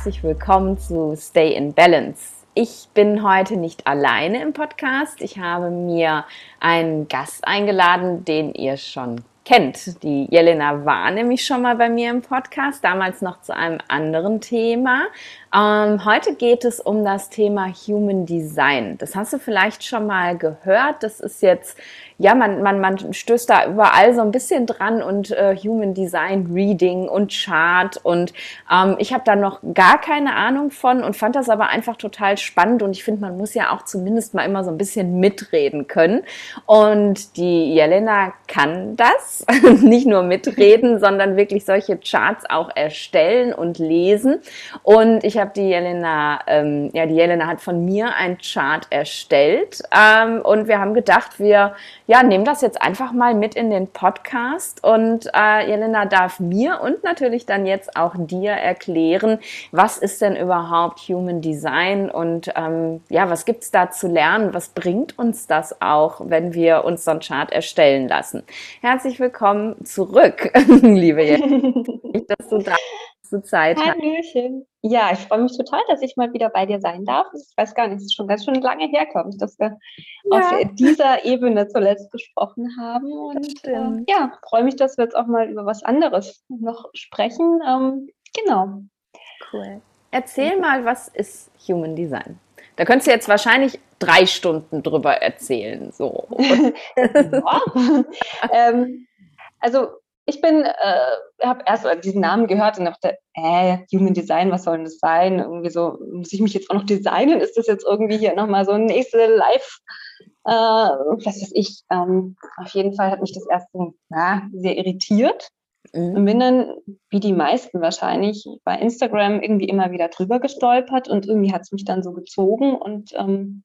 herzlich willkommen zu Stay in Balance. Ich bin heute nicht alleine im Podcast. Ich habe mir einen Gast eingeladen, den ihr schon kennt. Die Jelena war nämlich schon mal bei mir im Podcast, damals noch zu einem anderen Thema. Ähm, heute geht es um das Thema Human Design. Das hast du vielleicht schon mal gehört. Das ist jetzt ja, man, man, man stößt da überall so ein bisschen dran und äh, Human Design Reading und Chart und ähm, ich habe da noch gar keine Ahnung von und fand das aber einfach total spannend und ich finde, man muss ja auch zumindest mal immer so ein bisschen mitreden können und die Jelena kann das, nicht nur mitreden, sondern wirklich solche Charts auch erstellen und lesen und ich habe die Jelena, ähm, ja, die Jelena hat von mir ein Chart erstellt ähm, und wir haben gedacht, wir ja, nehmen das jetzt einfach mal mit in den Podcast und äh, Jelena darf mir und natürlich dann jetzt auch dir erklären, was ist denn überhaupt Human Design und ähm, ja, was gibt es da zu lernen? Was bringt uns das auch, wenn wir uns so einen Chart erstellen lassen? Herzlich willkommen zurück, liebe Jelena. dass du da du Zeit Hallöchen. Ja, ich freue mich total, dass ich mal wieder bei dir sein darf. Ich weiß gar nicht, es ist schon ganz schön lange herkommt, dass wir ja. auf dieser Ebene zuletzt gesprochen haben. Und äh, ja, freue mich, dass wir jetzt auch mal über was anderes noch sprechen. Ähm, genau. Cool. Erzähl mal, was ist Human Design? Da könntest du jetzt wahrscheinlich drei Stunden drüber erzählen. So. ähm, also ich bin, äh, habe erst diesen Namen gehört und dachte, äh, Human Design, was soll denn das sein? Irgendwie so, muss ich mich jetzt auch noch designen? Ist das jetzt irgendwie hier nochmal so ein nächste Live, äh, was weiß ich? Ähm, auf jeden Fall hat mich das erst na, sehr irritiert. Mhm. Und bin dann, wie die meisten wahrscheinlich, bei Instagram irgendwie immer wieder drüber gestolpert und irgendwie hat es mich dann so gezogen und ähm,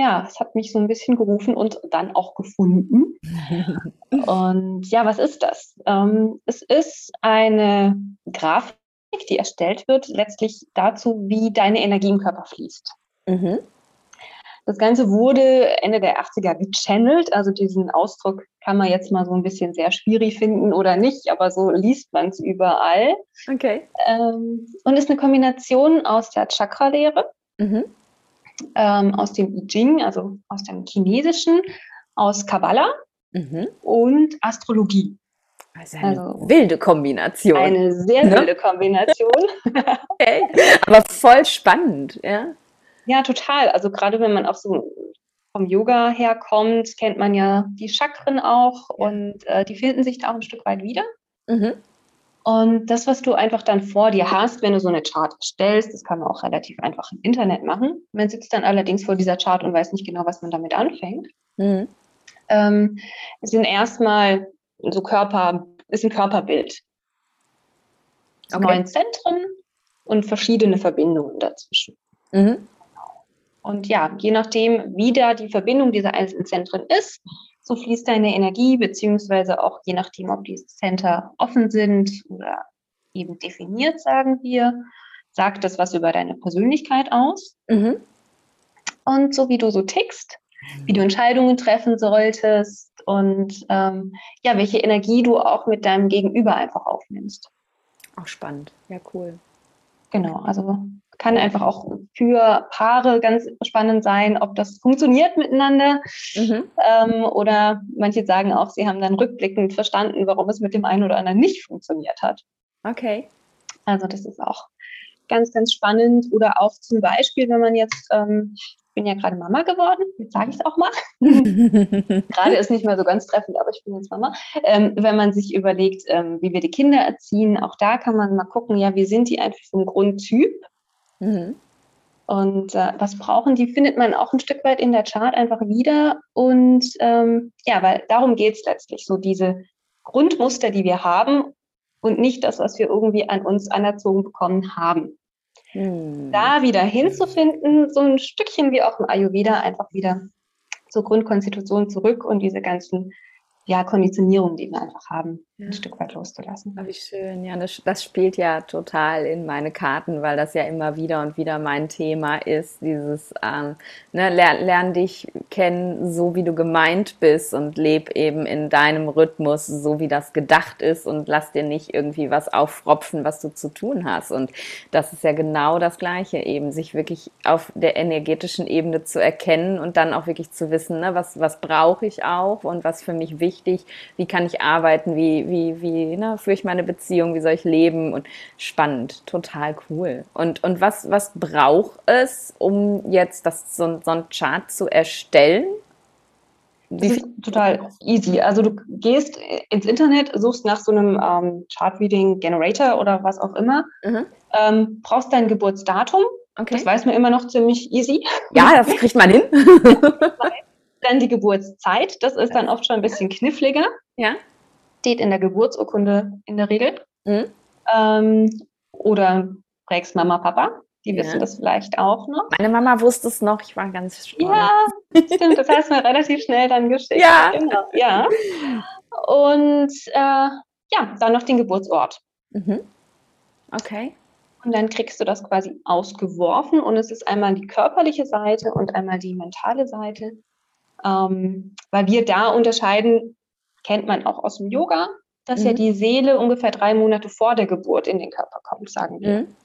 ja, es hat mich so ein bisschen gerufen und dann auch gefunden. und ja, was ist das? Ähm, es ist eine Grafik, die erstellt wird, letztlich dazu, wie deine Energie im Körper fließt. Mhm. Das Ganze wurde Ende der 80er gechannelt. Also diesen Ausdruck kann man jetzt mal so ein bisschen sehr schwierig finden oder nicht, aber so liest man es überall. Okay. Ähm, und ist eine Kombination aus der Chakra-Lehre, mhm ähm, aus dem I Ching, also aus dem Chinesischen, aus Kabbalah mhm. und Astrologie. Also eine also wilde Kombination. Eine sehr ne? wilde Kombination. okay. Aber voll spannend, ja? Ja, total. Also gerade wenn man auch so vom Yoga herkommt, kennt man ja die Chakren auch und äh, die finden sich da auch ein Stück weit wieder. Mhm. Und das, was du einfach dann vor dir hast, wenn du so eine Chart stellst, das kann man auch relativ einfach im Internet machen. Man sitzt dann allerdings vor dieser Chart und weiß nicht genau, was man damit anfängt. Mhm. Ähm, es sind erstmal so Körper, ist ein Körperbild. Okay. Neun Zentren und verschiedene Verbindungen dazwischen. Mhm. Und ja, je nachdem, wie da die Verbindung dieser einzelnen Zentren ist, so fließt deine Energie, beziehungsweise auch je nachdem, ob die Center offen sind oder eben definiert, sagen wir, sagt das was über deine Persönlichkeit aus. Mhm. Und so wie du so tickst, wie du Entscheidungen treffen solltest und ähm, ja, welche Energie du auch mit deinem Gegenüber einfach aufnimmst. Auch spannend, ja, cool. Genau, also kann einfach auch für Paare ganz spannend sein, ob das funktioniert miteinander. Mhm. Ähm, oder manche sagen auch, sie haben dann rückblickend verstanden, warum es mit dem einen oder anderen nicht funktioniert hat. Okay. Also das ist auch ganz, ganz spannend. Oder auch zum Beispiel, wenn man jetzt, ähm, ich bin ja gerade Mama geworden, jetzt sage ich es auch mal. gerade ist nicht mehr so ganz treffend, aber ich bin jetzt Mama. Ähm, wenn man sich überlegt, ähm, wie wir die Kinder erziehen, auch da kann man mal gucken, ja, wie sind die einfach vom Grundtyp? Mhm. Und äh, was brauchen die, findet man auch ein Stück weit in der Chart einfach wieder. Und ähm, ja, weil darum geht es letztlich, so diese Grundmuster, die wir haben und nicht das, was wir irgendwie an uns anerzogen bekommen haben. Mhm. Da wieder hinzufinden, so ein Stückchen wie auch im Ayurveda, einfach wieder zur Grundkonstitution zurück und diese ganzen ja, Konditionierungen, die wir einfach haben, ein Stück weit loszulassen. Wie schön. Ja, das, das, spielt ja total in meine Karten, weil das ja immer wieder und wieder mein Thema ist. Dieses, ähm, ne, lern, lern dich kennen, so wie du gemeint bist und leb eben in deinem Rhythmus, so wie das gedacht ist und lass dir nicht irgendwie was auffropfen, was du zu tun hast. Und das ist ja genau das Gleiche eben, sich wirklich auf der energetischen Ebene zu erkennen und dann auch wirklich zu wissen, ne, was, was brauche ich auch und was für mich wichtig, wie kann ich arbeiten, wie, wie, wie ne, führe ich meine Beziehung, wie soll ich leben und spannend, total cool. Und, und was, was braucht es, um jetzt das, so, so ein Chart zu erstellen? Das ist total easy. Also du gehst ins Internet, suchst nach so einem ähm, Chart-Reading Generator oder was auch immer, mhm. ähm, brauchst dein Geburtsdatum. Okay. Das weiß man immer noch ziemlich easy. Ja, das kriegt man hin. dann die Geburtszeit, das ist dann oft schon ein bisschen kniffliger. Ja steht in der Geburtsurkunde in der Regel. Mhm. Ähm, oder prägst Mama, Papa. Die wissen ja. das vielleicht auch noch. Meine Mama wusste es noch, ich war ganz stolz. Ja, stimmt, das heißt mir relativ schnell dann geschickt. Ja. Genau, ja. Und äh, ja, dann noch den Geburtsort. Mhm. Okay. Und dann kriegst du das quasi ausgeworfen und es ist einmal die körperliche Seite und einmal die mentale Seite. Ähm, weil wir da unterscheiden, kennt man auch aus dem Yoga, dass mhm. ja die Seele ungefähr drei Monate vor der Geburt in den Körper kommt, sagen wir. Mhm.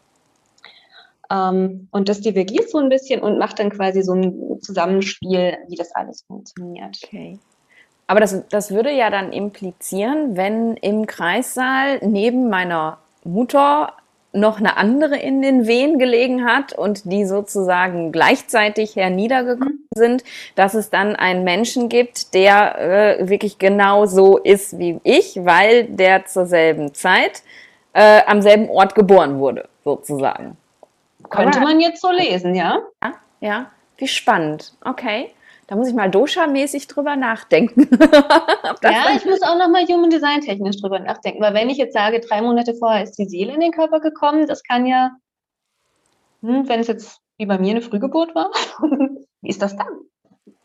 Ähm, und das divergiert so ein bisschen und macht dann quasi so ein Zusammenspiel, wie das alles funktioniert. Okay. Aber das, das würde ja dann implizieren, wenn im Kreissaal neben meiner Mutter noch eine andere in den Wehen gelegen hat und die sozusagen gleichzeitig herniedergekommen mhm. sind, dass es dann einen Menschen gibt, der äh, wirklich genau so ist wie ich, weil der zur selben Zeit äh, am selben Ort geboren wurde, sozusagen. Könnte man jetzt so lesen, ja? Ja, ja. Wie spannend. Okay. Da muss ich mal Dosha-mäßig drüber nachdenken. ja, ich muss auch nochmal Human Design technisch drüber nachdenken, weil wenn ich jetzt sage, drei Monate vorher ist die Seele in den Körper gekommen, das kann ja, hm, wenn es jetzt wie bei mir eine Frühgeburt war, wie ist das dann?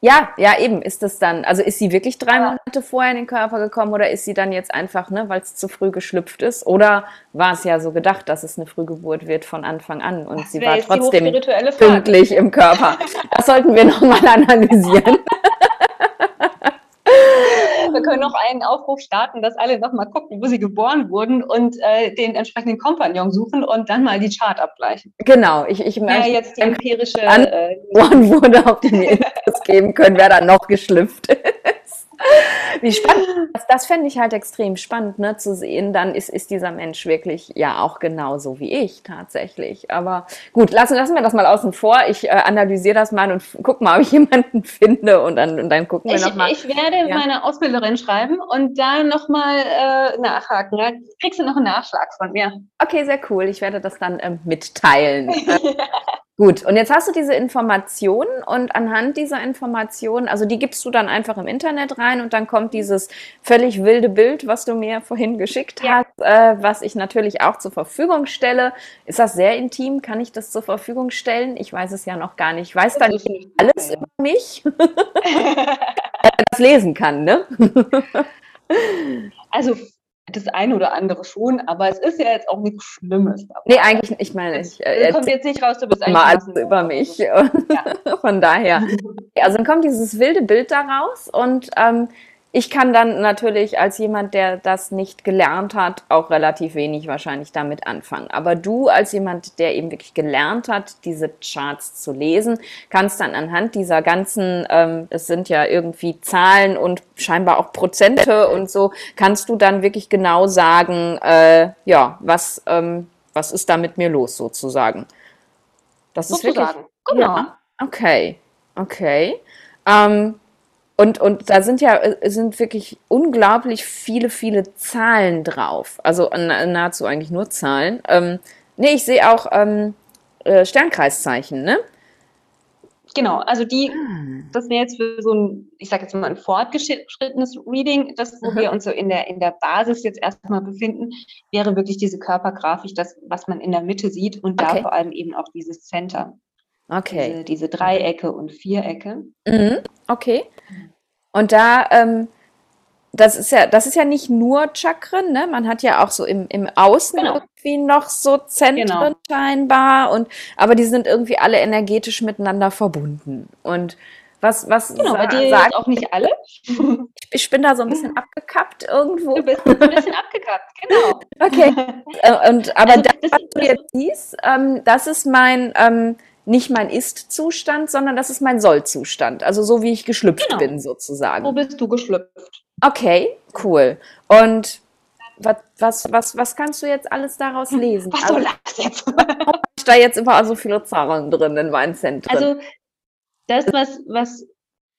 Ja, ja, eben ist das dann. Also ist sie wirklich drei Monate vorher in den Körper gekommen oder ist sie dann jetzt einfach, ne, weil es zu früh geschlüpft ist? Oder war es ja so gedacht, dass es eine Frühgeburt wird von Anfang an und das sie war trotzdem pünktlich im Körper? Das sollten wir nochmal analysieren. wir können noch einen Aufruf starten, dass alle nochmal gucken, wo sie geboren wurden und äh, den entsprechenden Kompagnon suchen und dann mal die Chart abgleichen. Genau, ich, ich möchte ja, jetzt die empirische äh, wurde, auf die wir geben können, wer da noch geschlüpft ist. Wie spannend. Das, das fände ich halt extrem spannend, ne, zu sehen. Dann ist, ist dieser Mensch wirklich ja auch genauso wie ich tatsächlich. Aber gut, lassen, lassen wir das mal außen vor. Ich äh, analysiere das mal und gucke mal, ob ich jemanden finde und dann, und dann gucken wir nochmal. Ich werde ja. meine Ausbilderin schreiben und da nochmal äh, nachhaken. Da kriegst du noch einen Nachschlag von mir. Okay, sehr cool. Ich werde das dann ähm, mitteilen. Gut, und jetzt hast du diese Informationen und anhand dieser Informationen, also die gibst du dann einfach im Internet rein und dann kommt dieses völlig wilde Bild, was du mir vorhin geschickt ja. hast, äh, was ich natürlich auch zur Verfügung stelle. Ist das sehr intim? Kann ich das zur Verfügung stellen? Ich weiß es ja noch gar nicht. Ich weiß dann nicht alles über mich, das lesen kann, ne? also das eine oder andere schon, aber es ist ja jetzt auch nichts Schlimmes. Dabei. Nee, eigentlich, ich meine, ich äh, kommt jetzt nicht raus, du bist eigentlich alles über mich. Ja. Von daher. Also dann kommt dieses wilde Bild daraus und ähm, ich kann dann natürlich als jemand, der das nicht gelernt hat, auch relativ wenig wahrscheinlich damit anfangen. Aber du als jemand, der eben wirklich gelernt hat, diese Charts zu lesen, kannst dann anhand dieser ganzen, ähm, es sind ja irgendwie Zahlen und scheinbar auch Prozente und so, kannst du dann wirklich genau sagen, äh, ja, was, ähm, was ist da mit mir los sozusagen. Das sozusagen. ist wirklich. Genau. Ja, okay, okay. Ähm, und, und da sind ja äh, sind wirklich unglaublich viele, viele Zahlen drauf. Also nahezu eigentlich nur Zahlen. Ähm, nee, ich sehe auch ähm, äh, Sternkreiszeichen, ne? Genau, also die, ah. das wäre jetzt für so ein, ich sage jetzt mal ein fortgeschrittenes Reading, das, wo Aha. wir uns so in der, in der Basis jetzt erstmal befinden, wäre wirklich diese Körpergrafik, das, was man in der Mitte sieht und okay. da vor allem eben auch dieses Center. Okay. Diese, diese Dreiecke und Vierecke. Mhm. Okay. Und da, ähm, das ist ja, das ist ja nicht nur Chakren, ne? Man hat ja auch so im, im Außen genau. irgendwie noch so Zentren genau. scheinbar und aber die sind irgendwie alle energetisch miteinander verbunden. Und was, was genau, bei dir sagt auch nicht alle. Ich bin da so ein bisschen abgekappt irgendwo. Du bist ein bisschen abgekappt, genau. Okay. Äh, und aber also, das, was du jetzt siehst, ähm, das ist mein ähm, nicht mein Ist-Zustand, sondern das ist mein Soll-Zustand. Also so wie ich geschlüpft genau. bin, sozusagen. Wo bist du geschlüpft? Okay, cool. Und was, was, was, was kannst du jetzt alles daraus lesen? Was soll also, das jetzt? ich da jetzt immer so viele Zahlen drin in meinen Zentren. Also das, was, was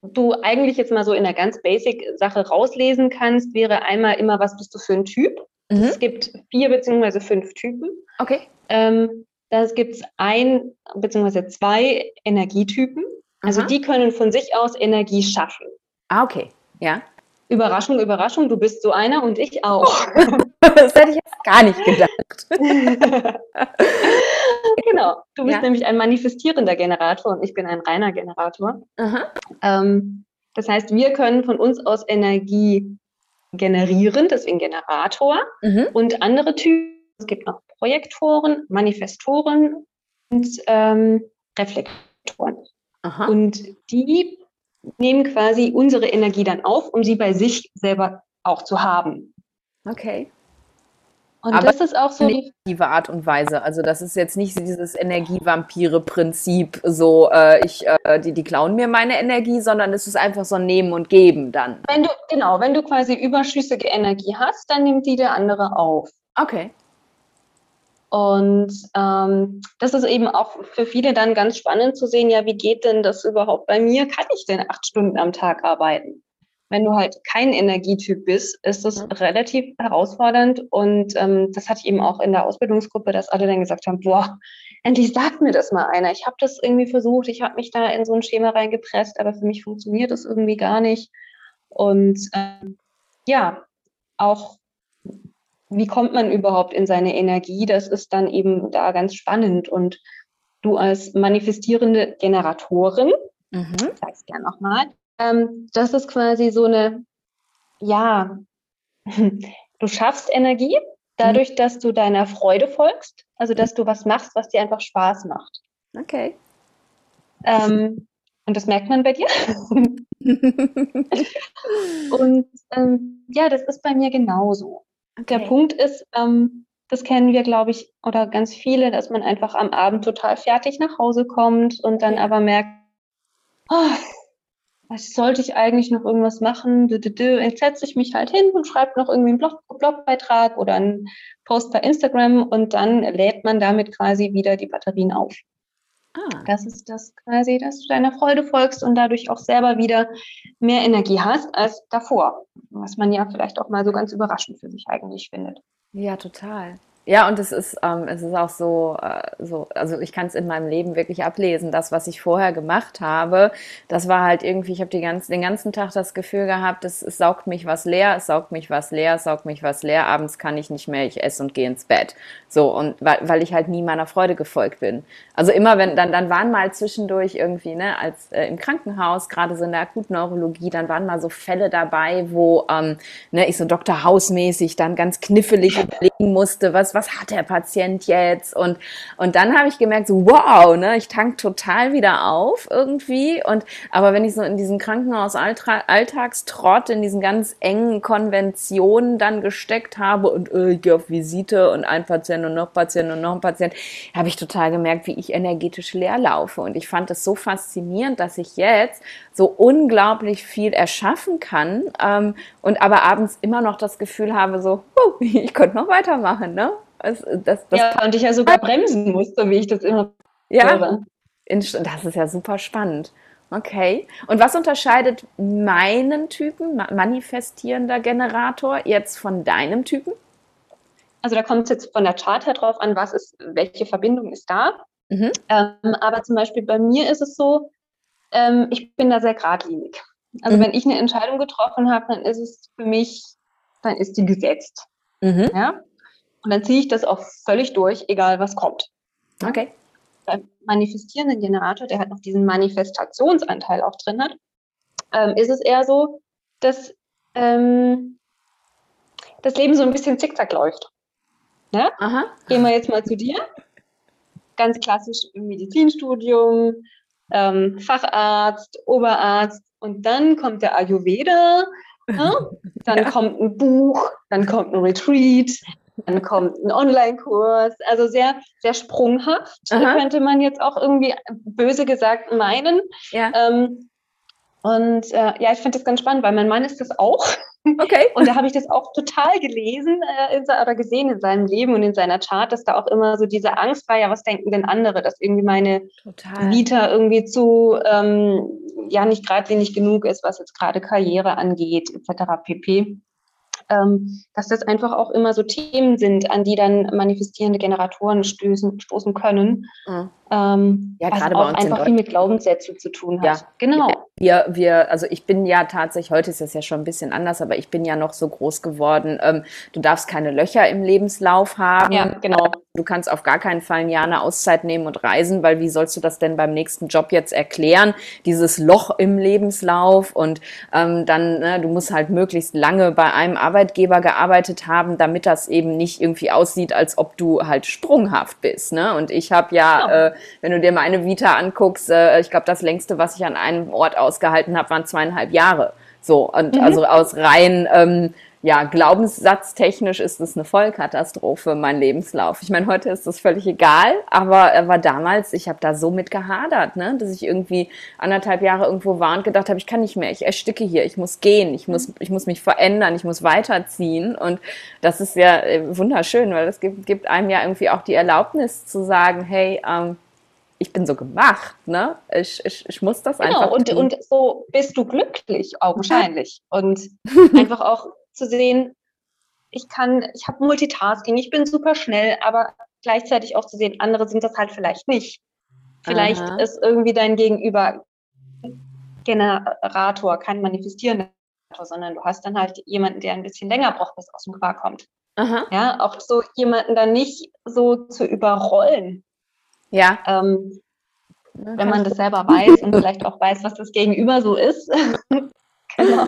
du eigentlich jetzt mal so in der ganz basic Sache rauslesen kannst, wäre einmal immer, was bist du für ein Typ? Mhm. Es gibt vier beziehungsweise fünf Typen. Okay. Ähm, da gibt es ein beziehungsweise zwei Energietypen. Also Aha. die können von sich aus Energie schaffen. Ah, okay. Ja. Überraschung, Überraschung, du bist so einer und ich auch. das hätte ich jetzt gar nicht gedacht. genau. Du bist ja. nämlich ein manifestierender Generator und ich bin ein reiner Generator. Ähm, das heißt, wir können von uns aus Energie generieren, deswegen Generator. Mhm. Und andere Typen, es gibt noch Projektoren, Manifestoren und ähm, Reflektoren. Aha. Und die nehmen quasi unsere Energie dann auf, um sie bei sich selber auch zu haben. Okay. Und Aber das ist auch so die Art und Weise. Also das ist jetzt nicht dieses Energievampire-Prinzip, so äh, ich, äh, die, die klauen mir meine Energie, sondern es ist einfach so ein Nehmen und Geben dann. Wenn du, genau, wenn du quasi überschüssige Energie hast, dann nimmt die der andere auf. Okay. Und ähm, das ist eben auch für viele dann ganz spannend zu sehen, ja, wie geht denn das überhaupt bei mir? Kann ich denn acht Stunden am Tag arbeiten? Wenn du halt kein Energietyp bist, ist das relativ herausfordernd. Und ähm, das hatte ich eben auch in der Ausbildungsgruppe, dass alle dann gesagt haben, boah, endlich sagt mir das mal einer. Ich habe das irgendwie versucht, ich habe mich da in so ein Schema reingepresst, aber für mich funktioniert das irgendwie gar nicht. Und ähm, ja, auch wie kommt man überhaupt in seine Energie? Das ist dann eben da ganz spannend. Und du als manifestierende Generatorin, mhm. sag es gerne nochmal, ähm, das ist quasi so eine, ja, du schaffst Energie dadurch, mhm. dass du deiner Freude folgst, also dass du was machst, was dir einfach Spaß macht. Okay. Ähm, und das merkt man bei dir. und ähm, ja, das ist bei mir genauso. Okay. Der Punkt ist, ähm, das kennen wir, glaube ich, oder ganz viele, dass man einfach am Abend total fertig nach Hause kommt und dann aber merkt, oh, was sollte ich eigentlich noch irgendwas machen? Jetzt setze ich mich halt hin und schreibe noch irgendwie einen Blog Blogbeitrag oder einen Post bei Instagram und dann lädt man damit quasi wieder die Batterien auf. Ah. Das ist das quasi, dass du deiner Freude folgst und dadurch auch selber wieder mehr Energie hast als davor. Was man ja vielleicht auch mal so ganz überraschend für sich eigentlich findet. Ja, total. Ja, und es ist, ähm, es ist auch so, äh, so also ich kann es in meinem Leben wirklich ablesen. Das, was ich vorher gemacht habe, das war halt irgendwie, ich habe ganzen, den ganzen Tag das Gefühl gehabt, es, es saugt mich was leer, es saugt mich was leer, es saugt mich was leer, abends kann ich nicht mehr, ich esse und gehe ins Bett. So, und weil, weil ich halt nie meiner Freude gefolgt bin. Also immer, wenn, dann, dann waren mal zwischendurch irgendwie, ne, als äh, im Krankenhaus, gerade so in der Akutneurologie, dann waren mal so Fälle dabei, wo ähm, ne, ich so Dr. Hausmäßig dann ganz knifflig überlegen musste, was was, hat der Patient jetzt? Und, und dann habe ich gemerkt, so, wow, ne, ich tank total wieder auf irgendwie. Und, aber wenn ich so in diesen Krankenhaus-Alltagstrott, in diesen ganz engen Konventionen dann gesteckt habe und äh, ich gehe auf Visite und ein Patient und noch Patient und noch ein Patient, habe ich total gemerkt, wie ich energetisch leer laufe. Und ich fand es so faszinierend, dass ich jetzt so unglaublich viel erschaffen kann ähm, und aber abends immer noch das Gefühl habe, so, uh, ich könnte noch weitermachen, ne? Das, das, das ja, und ich ja sogar bremsen musste, wie ich das immer ja, höre. das ist ja super spannend. Okay. Und was unterscheidet meinen Typen, manifestierender Generator, jetzt von deinem Typen? Also da kommt es jetzt von der Chart her drauf an, was ist, welche Verbindung ist da. Mhm. Ähm, aber zum Beispiel bei mir ist es so, ähm, ich bin da sehr geradlinig. Also mhm. wenn ich eine Entscheidung getroffen habe, dann ist es für mich, dann ist die gesetzt. Mhm. Ja? Und dann ziehe ich das auch völlig durch, egal was kommt. Okay. Beim manifestierenden Generator, der halt noch diesen Manifestationsanteil auch drin hat, ähm, ist es eher so, dass ähm, das Leben so ein bisschen zickzack läuft. Ne? Aha. Gehen wir jetzt mal zu dir. Ganz klassisch im Medizinstudium, ähm, Facharzt, Oberarzt und dann kommt der Ayurveda, ne? dann ja. kommt ein Buch, dann kommt ein Retreat, dann kommt ein Online-Kurs, also sehr, sehr sprunghaft, Aha. könnte man jetzt auch irgendwie böse gesagt meinen. Ja. Ähm, und äh, ja, ich finde das ganz spannend, weil mein Mann ist das auch. Okay. Und da habe ich das auch total gelesen äh, in, oder gesehen in seinem Leben und in seiner Chart, dass da auch immer so diese Angst war, ja, was denken denn andere, dass irgendwie meine total. Vita irgendwie zu, ähm, ja, nicht geradlinig genug ist, was jetzt gerade Karriere angeht, etc. pp ähm, dass das einfach auch immer so Themen sind, an die dann manifestierende Generatoren stößen, stoßen können. Mhm. Ähm, ja, was auch einfach viel mit Glaubenssätzen zu tun hat. Ja, genau. Wir, wir, also ich bin ja tatsächlich, heute ist es ja schon ein bisschen anders, aber ich bin ja noch so groß geworden. Ähm, du darfst keine Löcher im Lebenslauf haben. Ja, genau. Du kannst auf gar keinen Fall ein Jahr eine Auszeit nehmen und reisen, weil wie sollst du das denn beim nächsten Job jetzt erklären? Dieses Loch im Lebenslauf und ähm, dann, ne, du musst halt möglichst lange bei einem Arbeitgeber gearbeitet haben, damit das eben nicht irgendwie aussieht, als ob du halt sprunghaft bist. Ne? Und ich habe ja, ja. Genau. Äh, wenn du dir meine Vita anguckst, äh, ich glaube, das längste, was ich an einem Ort ausgehalten habe, waren zweieinhalb Jahre. So, und mhm. also aus rein ähm, ja, glaubenssatztechnisch ist es eine Vollkatastrophe, mein Lebenslauf. Ich meine, heute ist das völlig egal, aber war damals, ich habe da so mit gehadert, ne? dass ich irgendwie anderthalb Jahre irgendwo war und gedacht habe, ich kann nicht mehr, ich ersticke hier, ich muss gehen, ich muss, ich muss mich verändern, ich muss weiterziehen. Und das ist ja äh, wunderschön, weil das gibt, gibt einem ja irgendwie auch die Erlaubnis zu sagen, hey, ähm, ich bin so gemacht, ne? Ich, ich, ich muss das genau, einfach. Und, tun. und so bist du glücklich, augenscheinlich. Und einfach auch zu sehen, ich kann, ich habe Multitasking, ich bin super schnell, aber gleichzeitig auch zu sehen, andere sind das halt vielleicht nicht. Vielleicht Aha. ist irgendwie dein Gegenüber Generator, kein manifestierender, sondern du hast dann halt jemanden, der ein bisschen länger braucht, bis aus dem Quark kommt. Aha. Ja, auch so jemanden dann nicht so zu überrollen. Ja. Ähm, wenn man das selber weiß und vielleicht auch weiß, was das Gegenüber so ist. genau.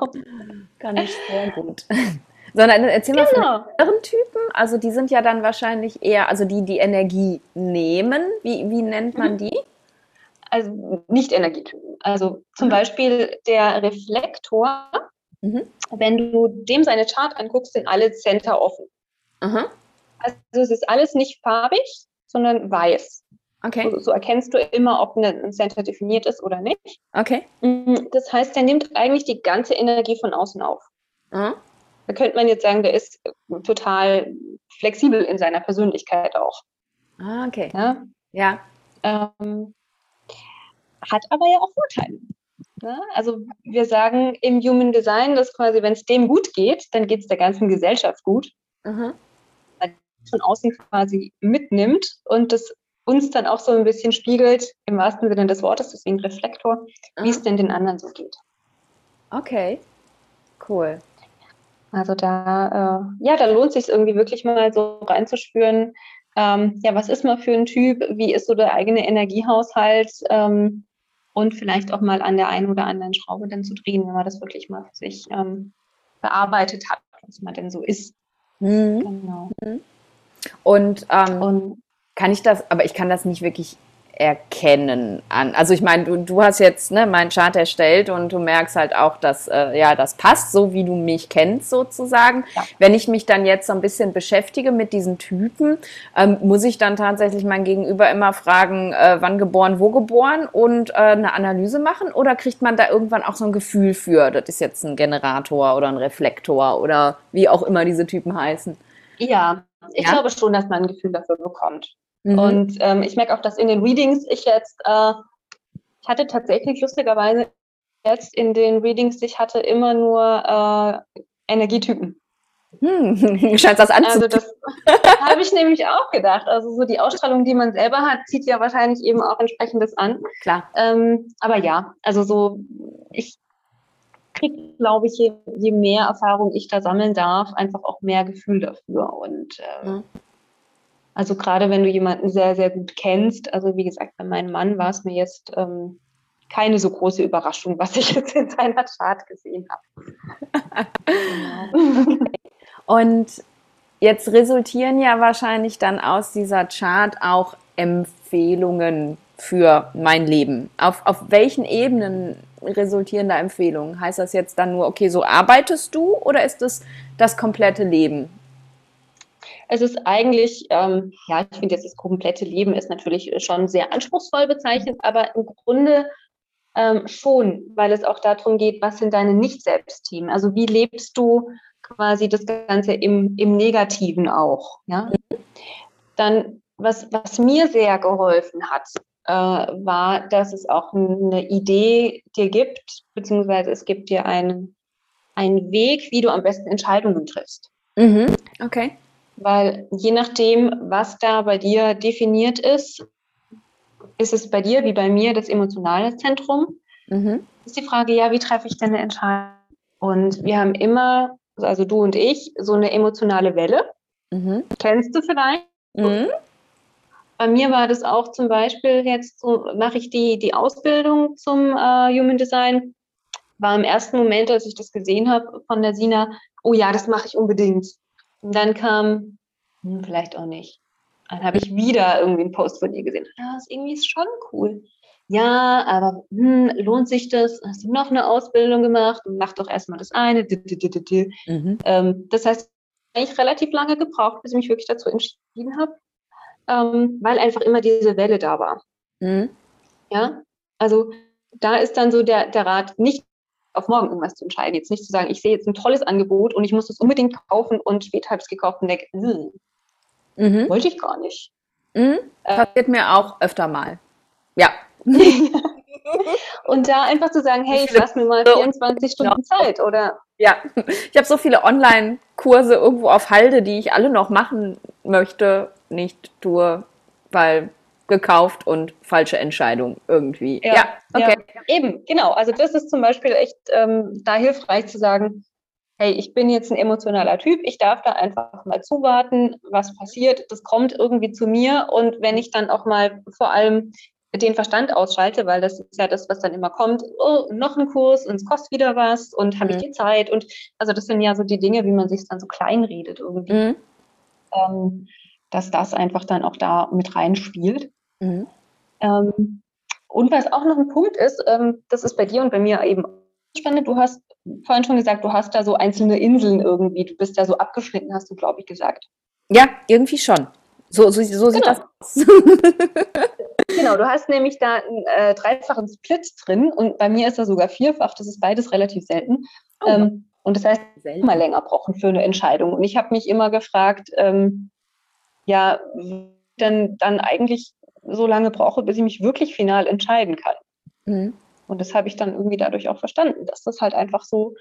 Kann ich sehr gut. Sondern erzähl mal genau. von anderen Typen. Also die sind ja dann wahrscheinlich eher, also die, die Energie nehmen. Wie, wie nennt man mhm. die? Also nicht Energietypen. Also zum mhm. Beispiel der Reflektor, mhm. wenn du dem seine Chart anguckst, sind alle Center offen. Mhm. Also es ist alles nicht farbig, sondern weiß. Okay. So, so, erkennst du immer, ob ein Center definiert ist oder nicht. Okay. Mm, das heißt, der nimmt eigentlich die ganze Energie von außen auf. Mhm. Da könnte man jetzt sagen, der ist total flexibel in seiner Persönlichkeit auch. Ah, okay. Ja. ja. Ähm, hat aber ja auch Vorteile. Ja? Also wir sagen im Human Design, dass quasi, wenn es dem gut geht, dann geht es der ganzen Gesellschaft gut. Mhm. Von außen quasi mitnimmt und das uns dann auch so ein bisschen spiegelt, im wahrsten Sinne des Wortes, deswegen Reflektor, wie es denn den anderen so geht. Okay, cool. Also da, äh, ja, da lohnt sich irgendwie wirklich mal so reinzuspüren, ähm, ja, was ist man für ein Typ, wie ist so der eigene Energiehaushalt ähm, und vielleicht auch mal an der einen oder anderen Schraube dann zu drehen, wenn man das wirklich mal für sich ähm, bearbeitet hat, was man denn so ist. Mhm. Genau. Mhm. Und, ähm, und kann ich das, aber ich kann das nicht wirklich erkennen an. Also ich meine, du, du hast jetzt ne, meinen Chart erstellt und du merkst halt auch, dass äh, ja das passt, so wie du mich kennst sozusagen. Ja. Wenn ich mich dann jetzt so ein bisschen beschäftige mit diesen Typen, ähm, muss ich dann tatsächlich mein Gegenüber immer fragen, äh, wann geboren, wo geboren und äh, eine Analyse machen oder kriegt man da irgendwann auch so ein Gefühl für, das ist jetzt ein Generator oder ein Reflektor oder wie auch immer diese Typen heißen? Ja, ich ja? glaube schon, dass man ein Gefühl dafür bekommt. Mhm. Und ähm, ich merke auch, dass in den Readings ich jetzt, äh, ich hatte tatsächlich lustigerweise jetzt in den Readings, ich hatte immer nur äh, Energietypen. Hm, scheint das anzuziehen. Also das habe ich nämlich auch gedacht. Also so die Ausstrahlung, die man selber hat, zieht ja wahrscheinlich eben auch entsprechendes an. Klar. Ähm, aber ja, also so, ich kriege, glaube ich, je, je, mehr Erfahrung ich da sammeln darf, einfach auch mehr Gefühl dafür. Und äh, mhm. Also gerade wenn du jemanden sehr, sehr gut kennst, also wie gesagt, bei meinem Mann war es mir jetzt ähm, keine so große Überraschung, was ich jetzt in seiner Chart gesehen habe. genau. Und jetzt resultieren ja wahrscheinlich dann aus dieser Chart auch Empfehlungen für mein Leben. Auf, auf welchen Ebenen resultieren da Empfehlungen? Heißt das jetzt dann nur, okay, so arbeitest du oder ist das das komplette Leben? Es ist eigentlich, ähm, ja, ich finde jetzt das komplette Leben ist natürlich schon sehr anspruchsvoll bezeichnet, aber im Grunde ähm, schon, weil es auch darum geht, was sind deine Nicht-Selbst-Themen? Also wie lebst du quasi das Ganze im, im Negativen auch? Ja? Dann, was, was mir sehr geholfen hat, äh, war, dass es auch eine Idee dir gibt, beziehungsweise es gibt dir einen, einen Weg, wie du am besten Entscheidungen triffst. Mhm. Okay. Weil je nachdem, was da bei dir definiert ist, ist es bei dir wie bei mir das emotionale Zentrum. Mhm. Ist die Frage, ja, wie treffe ich denn eine Entscheidung? Und wir haben immer, also du und ich, so eine emotionale Welle. Mhm. Kennst du vielleicht? Mhm. Bei mir war das auch zum Beispiel, jetzt so, mache ich die, die Ausbildung zum äh, Human Design. War im ersten Moment, als ich das gesehen habe von der Sina, oh ja, das mache ich unbedingt. Und dann kam, hm, vielleicht auch nicht. Dann habe ich wieder irgendwie einen Post von ihr gesehen. Ja, das irgendwie ist schon cool. Ja, aber hm, lohnt sich das? Hast du noch eine Ausbildung gemacht? Mach doch erstmal das eine. Mhm. Ähm, das heißt, ich relativ lange gebraucht, bis ich mich wirklich dazu entschieden habe, ähm, weil einfach immer diese Welle da war. Mhm. Ja, also da ist dann so der, der Rat, nicht auf morgen irgendwas zu entscheiden. Jetzt nicht zu sagen, ich sehe jetzt ein tolles Angebot und ich muss das unbedingt kaufen und später habe ich es gekauft und denke, mhm. wollte ich gar nicht. Mhm. Passiert äh, mir auch öfter mal. Ja. und da einfach zu sagen, hey, ich lasse mir mal 24 Stunden genau. Zeit, oder? Ja, ich habe so viele Online-Kurse irgendwo auf Halde, die ich alle noch machen möchte, nicht tue, weil gekauft und falsche Entscheidung irgendwie. Ja, ja okay. Ja, eben, genau. Also das ist zum Beispiel echt ähm, da hilfreich zu sagen, hey, ich bin jetzt ein emotionaler Typ, ich darf da einfach mal zuwarten, was passiert, das kommt irgendwie zu mir und wenn ich dann auch mal vor allem den Verstand ausschalte, weil das ist ja das, was dann immer kommt, oh, noch ein Kurs und es kostet wieder was und habe mhm. ich die Zeit und also das sind ja so die Dinge, wie man sich dann so kleinredet irgendwie. Mhm. Ähm, dass das einfach dann auch da mit reinspielt. Mhm. Ähm, und was auch noch ein Punkt ist, ähm, das ist bei dir und bei mir eben spannend. Du hast vorhin schon gesagt, du hast da so einzelne Inseln irgendwie. Du bist da so abgeschnitten, hast du, glaube ich, gesagt. Ja, irgendwie schon. So, so, so sieht genau. das aus. genau, du hast nämlich da einen äh, dreifachen Split drin und bei mir ist er sogar vierfach. Das ist beides relativ selten. Oh. Ähm, und das heißt, immer länger brauchen für eine Entscheidung. Und ich habe mich immer gefragt, ähm, ja, dann, dann eigentlich so lange brauche, bis ich mich wirklich final entscheiden kann. Mhm. Und das habe ich dann irgendwie dadurch auch verstanden, dass das halt einfach so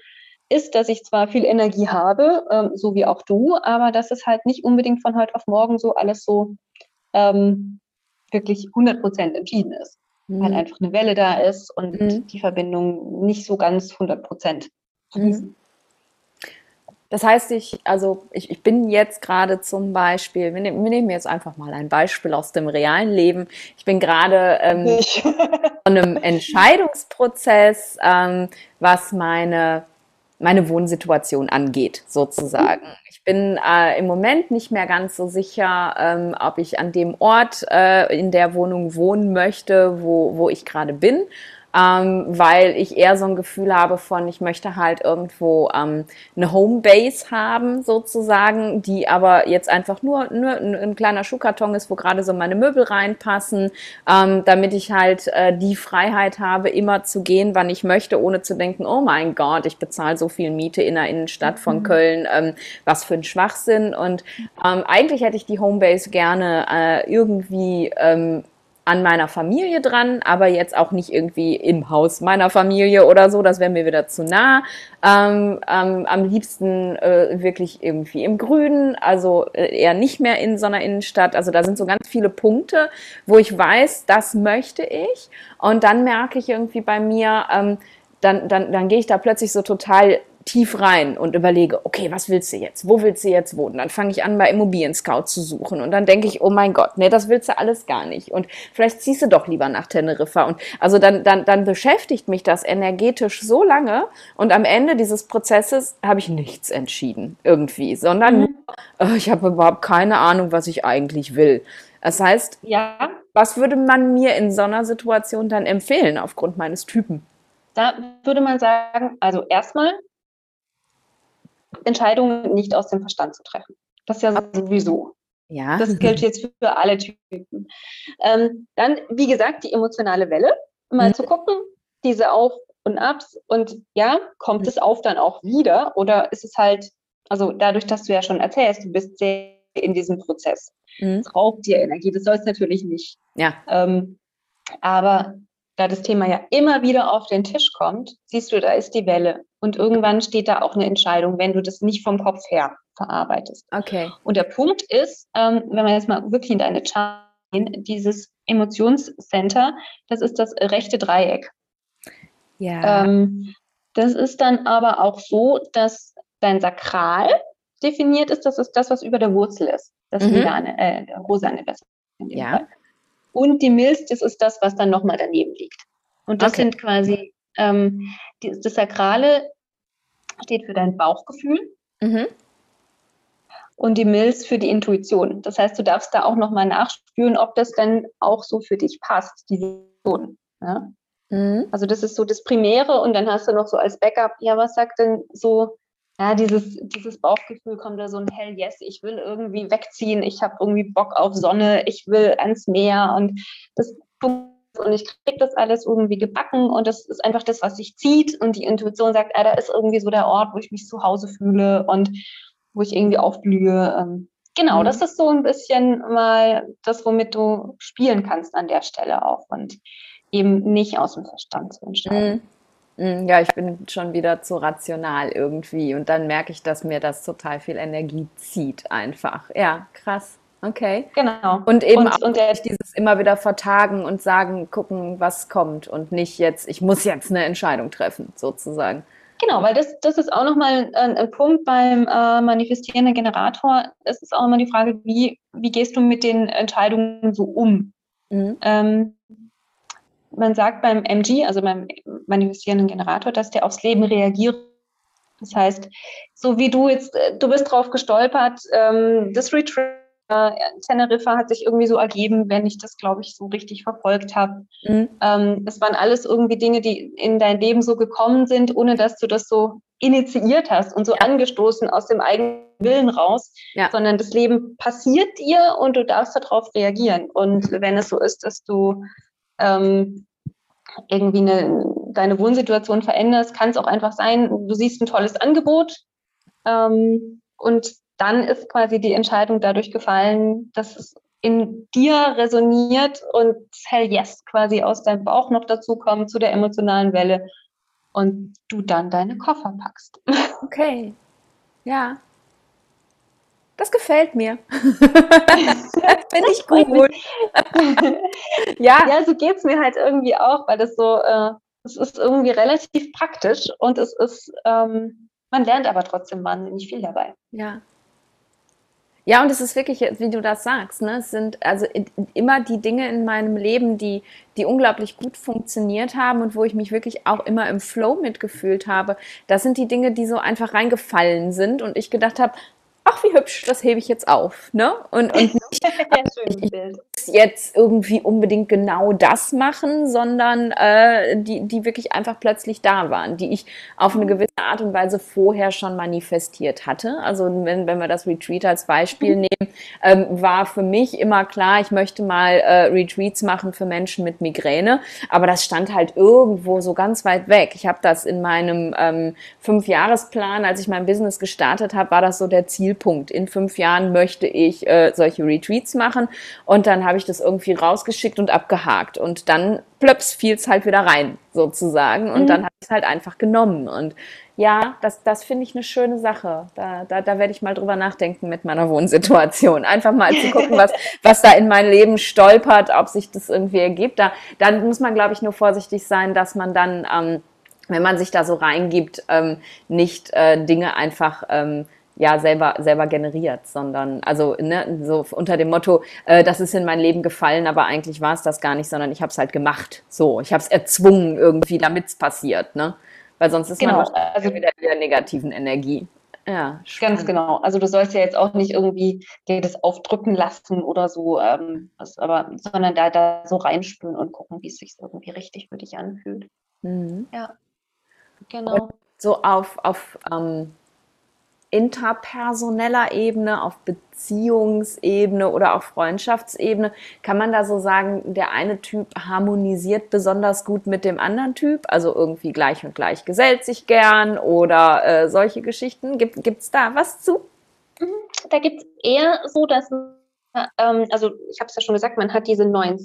ist, dass ich zwar viel Energie habe, ähm, so wie auch du, aber dass es halt nicht unbedingt von heute auf morgen so alles so ähm, wirklich 100 Prozent entschieden ist. Mhm. Weil einfach eine Welle da ist und mhm. die Verbindung nicht so ganz 100 Prozent. Mhm. Das heißt, ich, also ich, ich bin jetzt gerade zum Beispiel, wir, nehmen, wir nehmen jetzt einfach mal ein Beispiel aus dem realen Leben. Ich bin gerade ähm, von einem Entscheidungsprozess, ähm, was meine, meine Wohnsituation angeht, sozusagen. Ich bin äh, im Moment nicht mehr ganz so sicher, ähm, ob ich an dem Ort äh, in der Wohnung wohnen möchte, wo, wo ich gerade bin ähm, weil ich eher so ein Gefühl habe von, ich möchte halt irgendwo ähm, eine Homebase haben, sozusagen, die aber jetzt einfach nur, nur ein, ein kleiner Schuhkarton ist, wo gerade so meine Möbel reinpassen, ähm, damit ich halt äh, die Freiheit habe, immer zu gehen, wann ich möchte, ohne zu denken, oh mein Gott, ich bezahle so viel Miete in der Innenstadt von mhm. Köln, ähm, was für ein Schwachsinn. Und ähm, eigentlich hätte ich die Homebase gerne äh, irgendwie ähm, an meiner Familie dran, aber jetzt auch nicht irgendwie im Haus meiner Familie oder so, das wäre mir wieder zu nah. Ähm, ähm, am liebsten äh, wirklich irgendwie im Grünen, also äh, eher nicht mehr in so einer Innenstadt. Also da sind so ganz viele Punkte, wo ich weiß, das möchte ich. Und dann merke ich irgendwie bei mir, ähm, dann, dann, dann gehe ich da plötzlich so total tief rein und überlege, okay, was willst du jetzt? Wo willst du jetzt wohnen? Dann fange ich an, bei Immobilien Scout zu suchen und dann denke ich, oh mein Gott, nee, das willst du alles gar nicht. Und vielleicht ziehst du doch lieber nach Teneriffa. Und also dann, dann, dann beschäftigt mich das energetisch so lange und am Ende dieses Prozesses habe ich nichts entschieden irgendwie, sondern mhm. oh, ich habe überhaupt keine Ahnung, was ich eigentlich will. Das heißt, ja. was würde man mir in so einer Situation dann empfehlen aufgrund meines Typen? Da würde man sagen, also erstmal Entscheidungen nicht aus dem Verstand zu treffen. Das ist ja sowieso. Ja. Das gilt jetzt für alle Typen. Ähm, dann, wie gesagt, die emotionale Welle. Mal mhm. zu gucken, diese Auf und Abs. Und ja, kommt mhm. es auf dann auch wieder? Oder ist es halt, also dadurch, dass du ja schon erzählst, du bist sehr in diesem Prozess. Mhm. Das raubt dir Energie. Das soll es natürlich nicht. Ja. Ähm, aber da das Thema ja immer wieder auf den Tisch kommt, siehst du, da ist die Welle. Und irgendwann steht da auch eine Entscheidung, wenn du das nicht vom Kopf her verarbeitest. Okay. Und der Punkt ist, ähm, wenn man jetzt mal wirklich in deine Chart gehen, dieses Emotionscenter, das ist das rechte Dreieck. Ja. Ähm, das ist dann aber auch so, dass dein Sakral definiert ist, das ist das, was über der Wurzel ist. Das mhm. Lilane, äh, rosane besser. ja. Fall. Und die Milz, das ist das, was dann nochmal daneben liegt. Und das okay. sind quasi, ähm, die, das Sakrale steht für dein Bauchgefühl. Mhm. Und die Milz für die Intuition. Das heißt, du darfst da auch nochmal nachspüren, ob das denn auch so für dich passt, diese Vision. Ja? Mhm. Also das ist so das Primäre und dann hast du noch so als Backup, ja, was sagt denn so ja, dieses, dieses Bauchgefühl kommt da so ein Hell yes, ich will irgendwie wegziehen, ich habe irgendwie Bock auf Sonne, ich will ans Meer und das und ich kriege das alles irgendwie gebacken und das ist einfach das, was sich zieht und die Intuition sagt, ah, da ist irgendwie so der Ort, wo ich mich zu Hause fühle und wo ich irgendwie aufblühe. Ähm, genau, mhm. das ist so ein bisschen mal das, womit du spielen kannst an der Stelle auch und eben nicht aus dem Verstand zu entscheiden. Mhm. Mm, ja, ich bin schon wieder zu rational irgendwie und dann merke ich, dass mir das total viel Energie zieht einfach. Ja, krass. Okay. Genau. Und eben und, auch und der, dieses immer wieder vertagen und sagen, gucken, was kommt und nicht jetzt, ich muss jetzt eine Entscheidung treffen, sozusagen. Genau, weil das, das ist auch nochmal ein, ein Punkt beim äh, manifestierenden Generator. Es ist auch immer die Frage, wie, wie gehst du mit den Entscheidungen so um? Mhm. Ähm, man sagt beim MG, also beim manifestierenden Generator, dass der aufs Leben reagiert. Das heißt, so wie du jetzt, äh, du bist drauf gestolpert, ähm, das Retreat Teneriffa hat sich irgendwie so ergeben, wenn ich das, glaube ich, so richtig verfolgt habe. Mhm. Ähm, es waren alles irgendwie Dinge, die in dein Leben so gekommen sind, ohne dass du das so initiiert hast und so ja. angestoßen aus dem eigenen Willen raus, ja. sondern das Leben passiert dir und du darfst darauf reagieren. Und wenn es so ist, dass du ähm, irgendwie eine, deine Wohnsituation veränderst, kann es auch einfach sein, du siehst ein tolles Angebot ähm, und dann ist quasi die Entscheidung dadurch gefallen, dass es in dir resoniert und Hell Yes quasi aus deinem Bauch noch dazu kommt zu der emotionalen Welle und du dann deine Koffer packst. Okay. Ja, das gefällt mir. Finde ich gut. ja. ja, so geht es mir halt irgendwie auch, weil das so, äh, es ist irgendwie relativ praktisch und es ist, ähm, man lernt aber trotzdem wahnsinnig viel dabei. Ja. Ja, und es ist wirklich, wie du das sagst, ne? es sind also immer die Dinge in meinem Leben, die, die unglaublich gut funktioniert haben und wo ich mich wirklich auch immer im Flow mitgefühlt habe. Das sind die Dinge, die so einfach reingefallen sind und ich gedacht habe, ach wie hübsch, das hebe ich jetzt auf. Ne? Und, und nicht, ich muss jetzt irgendwie unbedingt genau das machen, sondern äh, die, die wirklich einfach plötzlich da waren, die ich auf eine gewisse Art und Weise vorher schon manifestiert hatte. Also wenn, wenn wir das Retreat als Beispiel mhm. nehmen, ähm, war für mich immer klar, ich möchte mal äh, Retreats machen für Menschen mit Migräne, aber das stand halt irgendwo so ganz weit weg. Ich habe das in meinem ähm, Fünfjahresplan, als ich mein Business gestartet habe, war das so der Ziel Zielpunkt. In fünf Jahren möchte ich äh, solche Retreats machen. Und dann habe ich das irgendwie rausgeschickt und abgehakt. Und dann plöps fiel es halt wieder rein, sozusagen. Und mhm. dann habe ich es halt einfach genommen. Und ja, das, das finde ich eine schöne Sache. Da, da, da werde ich mal drüber nachdenken mit meiner Wohnsituation. Einfach mal zu gucken, was, was da in mein Leben stolpert, ob sich das irgendwie ergibt. Da, dann muss man, glaube ich, nur vorsichtig sein, dass man dann ähm, wenn man sich da so reingibt, ähm, nicht äh, Dinge einfach ähm, ja selber selber generiert, sondern also ne, so unter dem Motto, äh, das ist in mein Leben gefallen, aber eigentlich war es das gar nicht, sondern ich habe es halt gemacht. So, ich habe es erzwungen irgendwie, damit es passiert, ne? Weil sonst ist genau, man also, wieder in der negativen Energie. Ja, spannend. ganz genau. Also du sollst ja jetzt auch nicht irgendwie dir das aufdrücken lassen oder so, ähm, was, aber, sondern da, da so reinspüren und gucken, wie es sich irgendwie richtig für dich anfühlt. Mhm. Ja, genau. So auf, auf ähm, interpersoneller Ebene, auf Beziehungsebene oder auch Freundschaftsebene, kann man da so sagen, der eine Typ harmonisiert besonders gut mit dem anderen Typ, also irgendwie gleich und gleich gesellt sich gern oder äh, solche Geschichten. Gibt es da was zu? Mhm. Da gibt es eher so, dass, ähm, also ich habe es ja schon gesagt, man hat diese neuen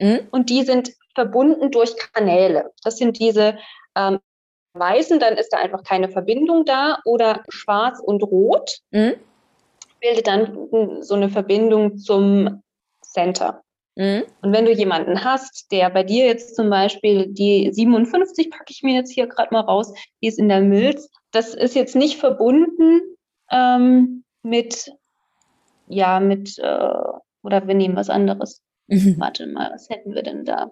mhm. und die sind verbunden durch Kanäle. Das sind diese ähm, weißen, dann ist da einfach keine Verbindung da oder schwarz und rot mhm. bildet dann so eine Verbindung zum Center. Mhm. Und wenn du jemanden hast, der bei dir jetzt zum Beispiel die 57 packe ich mir jetzt hier gerade mal raus, die ist in der Milz, das ist jetzt nicht verbunden ähm, mit, ja, mit, äh, oder wir nehmen was anderes. Mhm. Warte mal, was hätten wir denn da?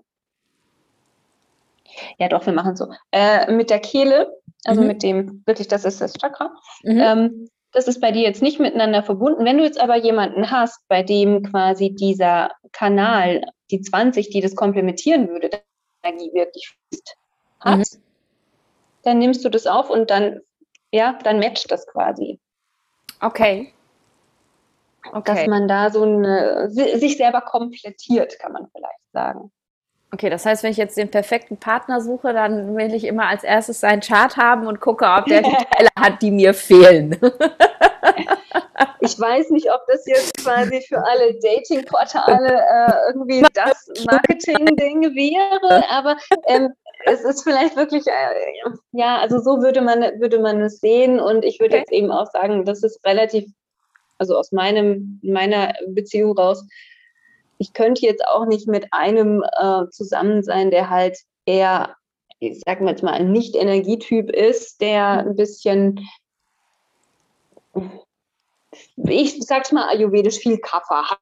Ja, doch, wir machen so. Äh, mit der Kehle, also mhm. mit dem, wirklich, das ist das Chakra. Mhm. Ähm, das ist bei dir jetzt nicht miteinander verbunden. Wenn du jetzt aber jemanden hast, bei dem quasi dieser Kanal, die 20, die das komplementieren würde, die Energie wirklich hat, mhm. dann nimmst du das auf und dann, ja, dann matcht das quasi. Okay. okay. Dass man da so eine, sich selber komplettiert, kann man vielleicht sagen. Okay, das heißt, wenn ich jetzt den perfekten Partner suche, dann will ich immer als erstes seinen Chart haben und gucke, ob der die Teile hat, die mir fehlen. ich weiß nicht, ob das jetzt quasi für alle Dating-Portale äh, irgendwie das Marketing-Ding wäre, aber ähm, es ist vielleicht wirklich, äh, ja, also so würde man, würde man es sehen und ich würde okay. jetzt eben auch sagen, das ist relativ, also aus meinem, meiner Beziehung raus, ich könnte jetzt auch nicht mit einem äh, zusammen sein, der halt eher, ich sag mal jetzt mal, ein Nicht-Energietyp ist, der ein bisschen, ich sag's mal ayurvedisch, viel Kaffer hat.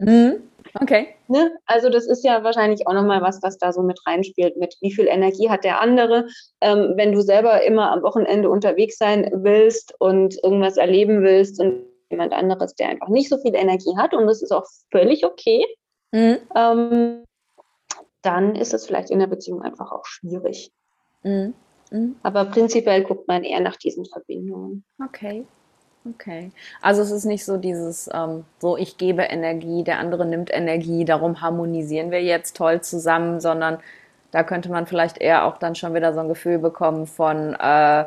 Mhm. Okay. Ne? Also das ist ja wahrscheinlich auch nochmal was, was da so mit reinspielt, mit wie viel Energie hat der andere. Ähm, wenn du selber immer am Wochenende unterwegs sein willst und irgendwas erleben willst und jemand anderes, der einfach nicht so viel Energie hat und das ist auch völlig okay, mhm. ähm, dann ist es vielleicht in der Beziehung einfach auch schwierig. Mhm. Mhm. Aber prinzipiell guckt man eher nach diesen Verbindungen. Okay. Okay. Also es ist nicht so dieses, ähm, so ich gebe Energie, der andere nimmt Energie, darum harmonisieren wir jetzt toll zusammen, sondern da könnte man vielleicht eher auch dann schon wieder so ein Gefühl bekommen von, äh,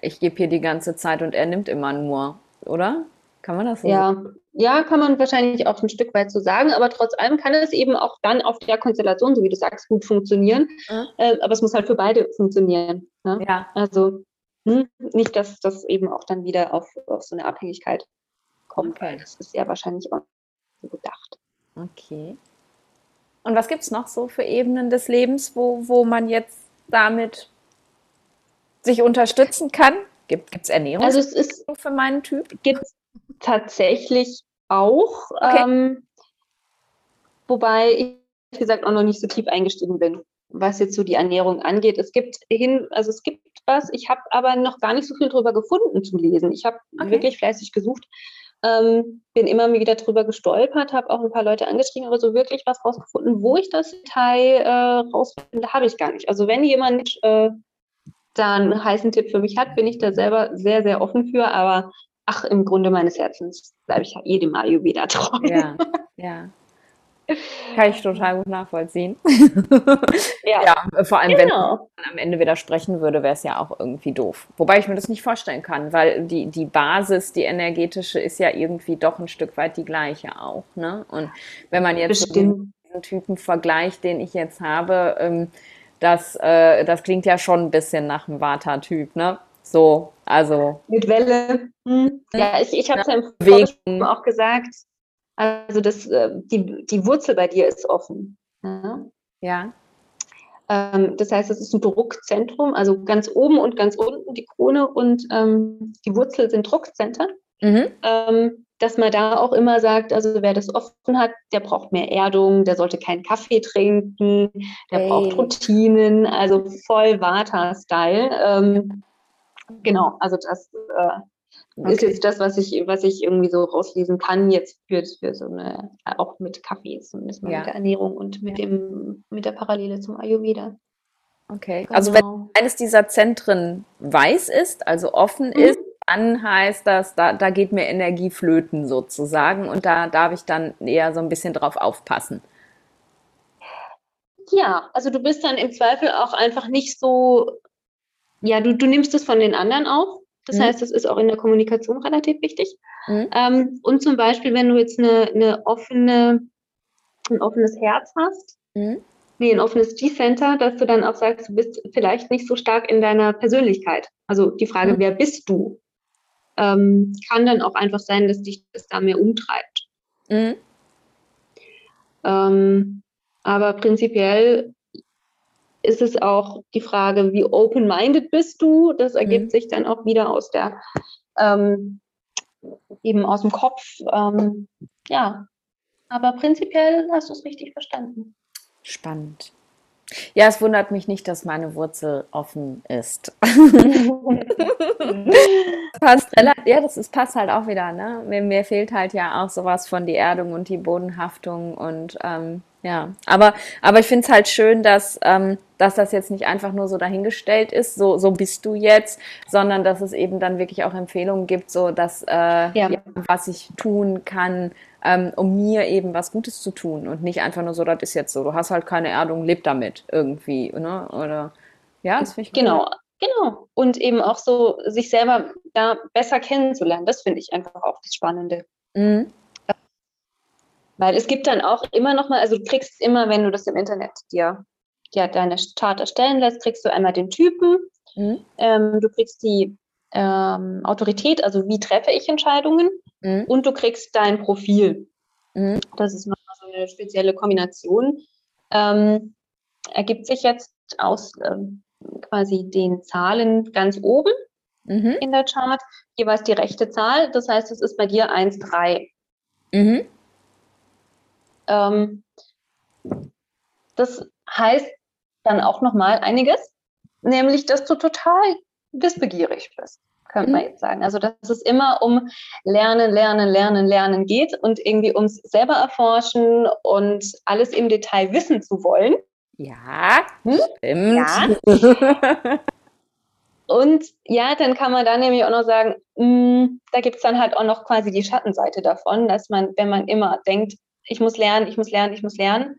ich gebe hier die ganze Zeit und er nimmt immer nur, oder? Kann man das so ja. sagen? Ja, kann man wahrscheinlich auch ein Stück weit so sagen, aber trotz allem kann es eben auch dann auf der Konstellation, so wie du sagst, gut funktionieren. Mhm. Äh, aber es muss halt für beide funktionieren. Ne? Ja. Also hm, nicht, dass das eben auch dann wieder auf, auf so eine Abhängigkeit kommt, okay. weil das ist ja wahrscheinlich auch so gedacht. Okay. Und was gibt es noch so für Ebenen des Lebens, wo, wo man jetzt damit sich unterstützen kann? Gibt es Ernährung also es ist, für meinen Typ? Gibt es tatsächlich auch. Okay. Ähm, wobei ich, wie gesagt, auch noch nicht so tief eingestiegen bin, was jetzt so die Ernährung angeht. Es gibt hin, also es gibt was, ich habe aber noch gar nicht so viel drüber gefunden zu lesen. Ich habe okay. wirklich fleißig gesucht. Ähm, bin immer wieder drüber gestolpert, habe auch ein paar Leute angeschrieben, aber so wirklich was rausgefunden, wo ich das Detail äh, rausfinde, habe ich gar nicht. Also wenn jemand äh, da einen heißen Tipp für mich hat, bin ich da selber sehr, sehr offen für, aber ach, im Grunde meines Herzens bleibe ich jedem Ayurveda treu. Ja, ja. Kann ich total gut nachvollziehen. ja. ja. vor allem, genau. wenn man am Ende widersprechen würde, wäre es ja auch irgendwie doof. Wobei ich mir das nicht vorstellen kann, weil die, die Basis, die energetische, ist ja irgendwie doch ein Stück weit die gleiche auch. Ne? Und wenn man jetzt so diesen Typen vergleicht, den ich jetzt habe, ähm, das, äh, das klingt ja schon ein bisschen nach einem Vata-Typ, ne? So, also. Mit Welle. Hm. Ja, ich, ich habe es ja im auch gesagt. Also das, äh, die, die Wurzel bei dir ist offen. Ja. ja. Ähm, das heißt, es ist ein Druckzentrum, also ganz oben und ganz unten die Krone und ähm, die Wurzel sind Druckzentren. Mhm. Ähm, dass man da auch immer sagt, also wer das offen hat, der braucht mehr Erdung, der sollte keinen Kaffee trinken, der hey. braucht Routinen, also voll Vata-Style. Ähm, genau, also das äh, okay. ist jetzt das, was ich, was ich irgendwie so rauslesen kann, jetzt für, für so eine, auch mit Kaffee, zumindest mal ja. mit der Ernährung und mit dem, mit der Parallele zum Ayurveda. Okay, genau. also wenn eines dieser Zentren weiß ist, also offen mhm. ist, dann heißt das, da, da geht mir Energie flöten sozusagen und da darf ich dann eher so ein bisschen drauf aufpassen. Ja, also du bist dann im Zweifel auch einfach nicht so, ja, du, du nimmst es von den anderen auch. Das mhm. heißt, das ist auch in der Kommunikation relativ wichtig. Mhm. Ähm, und zum Beispiel, wenn du jetzt eine, eine offene, ein offenes Herz hast, mhm. nee, ein offenes G-Center, dass du dann auch sagst, du bist vielleicht nicht so stark in deiner Persönlichkeit. Also die Frage, mhm. wer bist du? ähm, kann dann auch einfach sein, dass dich das da mehr umtreibt. Mhm. Ähm, aber prinzipiell ist es auch die Frage, wie open-minded bist du? Das ergibt mhm. sich dann auch wieder aus der, ähm, eben aus dem Kopf. Ähm, ja, aber prinzipiell hast du es richtig verstanden. Spannend. Ja, es wundert mich nicht, dass meine Wurzel offen ist. passt ja, das ist, passt halt auch wieder. Ne? Mir, mir, fehlt halt ja auch sowas von die Erdung und die Bodenhaftung und ähm, ja, aber, aber ich finde es halt schön, dass, ähm, dass das jetzt nicht einfach nur so dahingestellt ist, so, so bist du jetzt, sondern dass es eben dann wirklich auch Empfehlungen gibt, so dass äh, ja. Ja, was ich tun kann, ähm, um mir eben was Gutes zu tun und nicht einfach nur so, das ist jetzt so, du hast halt keine Erdung, leb damit irgendwie, ne? Oder ja, das finde ich Genau, cool. genau. Und eben auch so sich selber da besser kennenzulernen, das finde ich einfach auch das Spannende. Mhm. Weil es gibt dann auch immer noch mal, also du kriegst immer, wenn du das im Internet dir ja, deine Chart erstellen lässt, kriegst du einmal den Typen, mhm. ähm, du kriegst die ähm, Autorität, also wie treffe ich Entscheidungen mhm. und du kriegst dein Profil. Mhm. Das ist nochmal so eine spezielle Kombination. Ähm, ergibt sich jetzt aus ähm, quasi den Zahlen ganz oben mhm. in der Chart jeweils die rechte Zahl. Das heißt, es ist bei dir 1, 3. Mhm. Ähm, das heißt dann auch nochmal einiges, nämlich, dass du total wissbegierig bist, könnte mhm. man jetzt sagen. Also, dass es immer um Lernen, Lernen, Lernen, Lernen geht und irgendwie ums selber erforschen und alles im Detail wissen zu wollen. Ja, hm? stimmt. Ja. Und ja, dann kann man da nämlich auch noch sagen, mh, hm, da gibt es dann halt auch noch quasi die Schattenseite davon, dass man, wenn man immer denkt, ich muss lernen, ich muss lernen, ich muss lernen,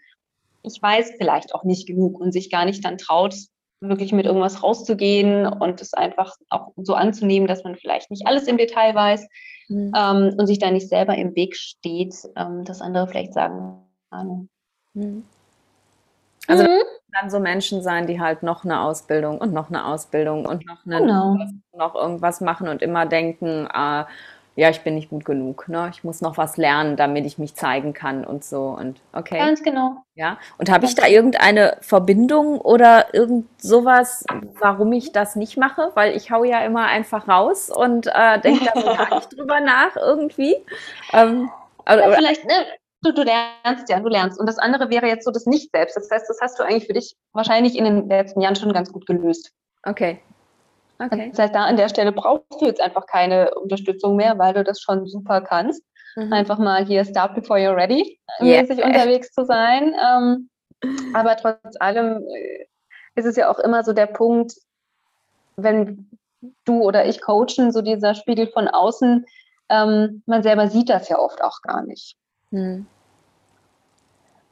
ich weiß vielleicht auch nicht genug und sich gar nicht dann traut, wirklich mit irgendwas rauszugehen und es einfach auch so anzunehmen, dass man vielleicht nicht alles im Detail weiß mhm. ähm, und sich da nicht selber im Weg steht, ähm, dass andere vielleicht sagen. Mhm. Also mhm. dann so Menschen sein, die halt noch eine Ausbildung und noch eine Ausbildung und noch, eine, genau. noch irgendwas machen und immer denken, äh, ja, ich bin nicht gut genug, ne? Ich muss noch was lernen, damit ich mich zeigen kann und so und okay. Ganz genau. Ja. Und habe ich da irgendeine Verbindung oder irgend sowas, warum ich das nicht mache? Weil ich hau ja immer einfach raus und äh, denke da gar nicht drüber nach irgendwie. Ähm, oder, ja, vielleicht, ne? Du, du lernst ja, du lernst. Und das andere wäre jetzt so das Nicht-Selbst. Das heißt, das hast du eigentlich für dich wahrscheinlich in den letzten Jahren schon ganz gut gelöst. Okay. Okay. Das heißt, da an der Stelle brauchst du jetzt einfach keine Unterstützung mehr, weil du das schon super kannst. Mhm. Einfach mal hier start before you're ready, yeah. mäßig unterwegs zu sein. Ähm, aber trotz allem äh, ist es ja auch immer so der Punkt, wenn du oder ich coachen, so dieser Spiegel von außen, ähm, man selber sieht das ja oft auch gar nicht. Mhm.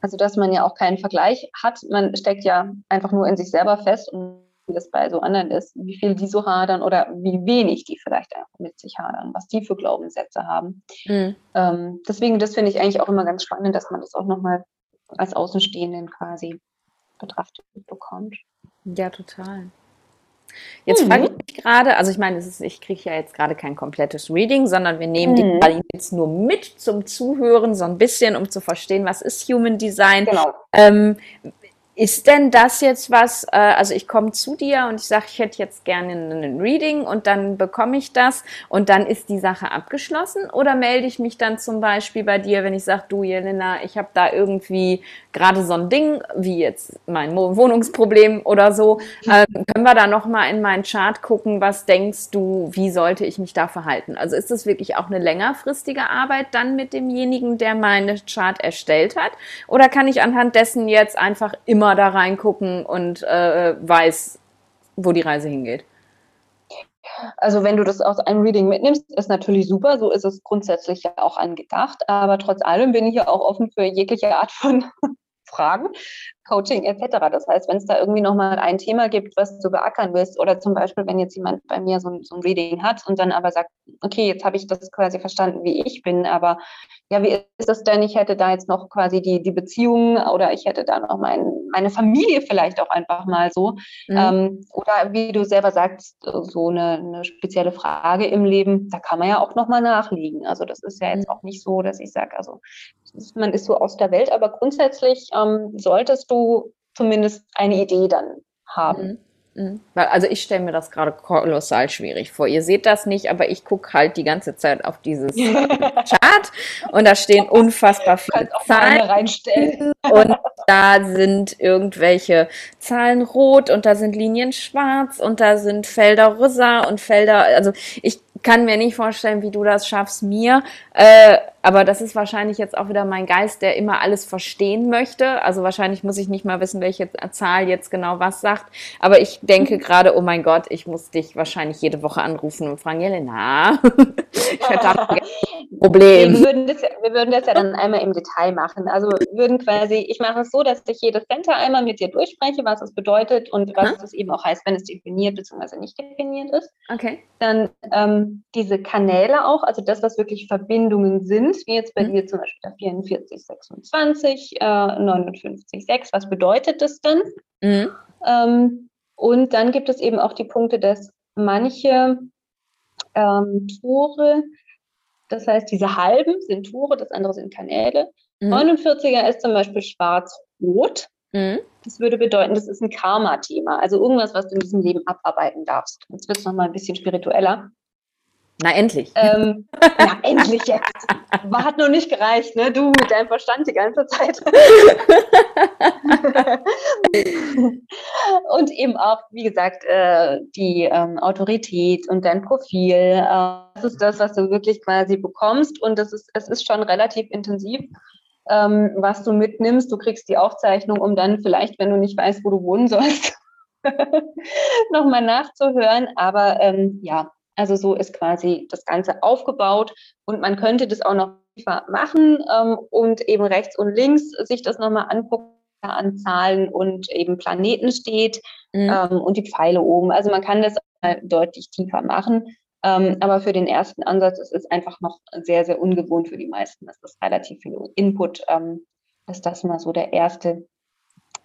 Also, dass man ja auch keinen Vergleich hat. Man steckt ja einfach nur in sich selber fest und wie das bei so anderen ist, wie viel die so hadern oder wie wenig die vielleicht einfach mit sich hadern, was die für Glaubenssätze haben. Mhm. Ähm, deswegen, das finde ich eigentlich auch immer ganz spannend, dass man das auch nochmal als Außenstehenden quasi betrachtet bekommt. Ja, total. Jetzt mhm. frage ich mich gerade, also ich meine, ist, ich kriege ja jetzt gerade kein komplettes Reading, sondern wir nehmen mhm. die jetzt nur mit zum Zuhören, so ein bisschen, um zu verstehen, was ist Human Design. Genau. Ähm, ist denn das jetzt was, äh, also ich komme zu dir und ich sage, ich hätte jetzt gerne ein Reading und dann bekomme ich das und dann ist die Sache abgeschlossen? Oder melde ich mich dann zum Beispiel bei dir, wenn ich sage, du Jelena, ich habe da irgendwie gerade so ein Ding, wie jetzt mein Wohnungsproblem oder so, äh, können wir da nochmal in meinen Chart gucken, was denkst du, wie sollte ich mich da verhalten? Also ist das wirklich auch eine längerfristige Arbeit dann mit demjenigen, der meine Chart erstellt hat? Oder kann ich anhand dessen jetzt einfach immer da reingucken und äh, weiß, wo die Reise hingeht. Also wenn du das aus einem Reading mitnimmst, ist natürlich super. So ist es grundsätzlich ja auch angedacht. Aber trotz allem bin ich ja auch offen für jegliche Art von Fragen, Coaching etc. Das heißt, wenn es da irgendwie nochmal ein Thema gibt, was du beackern willst, oder zum Beispiel, wenn jetzt jemand bei mir so, so ein Reading hat und dann aber sagt, okay, jetzt habe ich das quasi verstanden, wie ich bin, aber ja, wie ist das denn? Ich hätte da jetzt noch quasi die, die Beziehung oder ich hätte da noch mein, meine Familie vielleicht auch einfach mal so. Mhm. Ähm, oder wie du selber sagst, so eine, eine, spezielle Frage im Leben, da kann man ja auch nochmal nachliegen. Also das ist ja jetzt mhm. auch nicht so, dass ich sage, also man ist so aus der Welt, aber grundsätzlich ähm, solltest du zumindest eine Idee dann haben. Mhm. Mhm. Also ich stelle mir das gerade kolossal schwierig vor. Ihr seht das nicht, aber ich gucke halt die ganze Zeit auf dieses Chart und da stehen unfassbar viele Zahlen reinstellen. und da sind irgendwelche Zahlen rot und da sind Linien schwarz und da sind Felder rosa und Felder. Also ich kann mir nicht vorstellen, wie du das schaffst, mir. Äh, aber das ist wahrscheinlich jetzt auch wieder mein Geist, der immer alles verstehen möchte. Also wahrscheinlich muss ich nicht mal wissen, welche Zahl jetzt genau was sagt. Aber ich denke mhm. gerade, oh mein Gott, ich muss dich wahrscheinlich jede Woche anrufen und fragen, Jelena, ich hätte ein Problem. Wir würden, das, wir würden das ja dann einmal im Detail machen. Also wir würden quasi, ich mache es so, dass ich jedes Center einmal mit dir durchspreche, was es bedeutet und was es eben auch heißt, wenn es definiert bzw. nicht definiert ist. Okay. Dann ähm, diese Kanäle auch, also das, was wirklich Verbindungen sind, wie jetzt bei mhm. dir zum Beispiel der 44, 26, äh, 59, 6. Was bedeutet das denn? Mhm. Ähm, und dann gibt es eben auch die Punkte, dass manche ähm, Tore, das heißt, diese halben sind Tore, das andere sind Kanäle. Mhm. 49er ist zum Beispiel schwarz-rot. Mhm. Das würde bedeuten, das ist ein Karma-Thema, also irgendwas, was du in diesem Leben abarbeiten darfst. Jetzt wird es nochmal ein bisschen spiritueller. Na, endlich. Ähm, na, endlich jetzt. War, hat noch nicht gereicht, ne? Du mit deinem Verstand die ganze Zeit. und eben auch, wie gesagt, äh, die ähm, Autorität und dein Profil. Äh, das ist das, was du wirklich quasi bekommst. Und das ist, es ist schon relativ intensiv, ähm, was du mitnimmst. Du kriegst die Aufzeichnung, um dann vielleicht, wenn du nicht weißt, wo du wohnen sollst, nochmal nachzuhören. Aber ähm, ja, also so ist quasi das Ganze aufgebaut und man könnte das auch noch machen ähm, und eben rechts und links sich das nochmal angucken an Zahlen und eben Planeten steht mhm. ähm, und die Pfeile oben. Also man kann das deutlich tiefer machen. Ähm, aber für den ersten Ansatz ist es einfach noch sehr, sehr ungewohnt für die meisten. Das ist relativ viel Input. Ähm, ist das mal so der erste,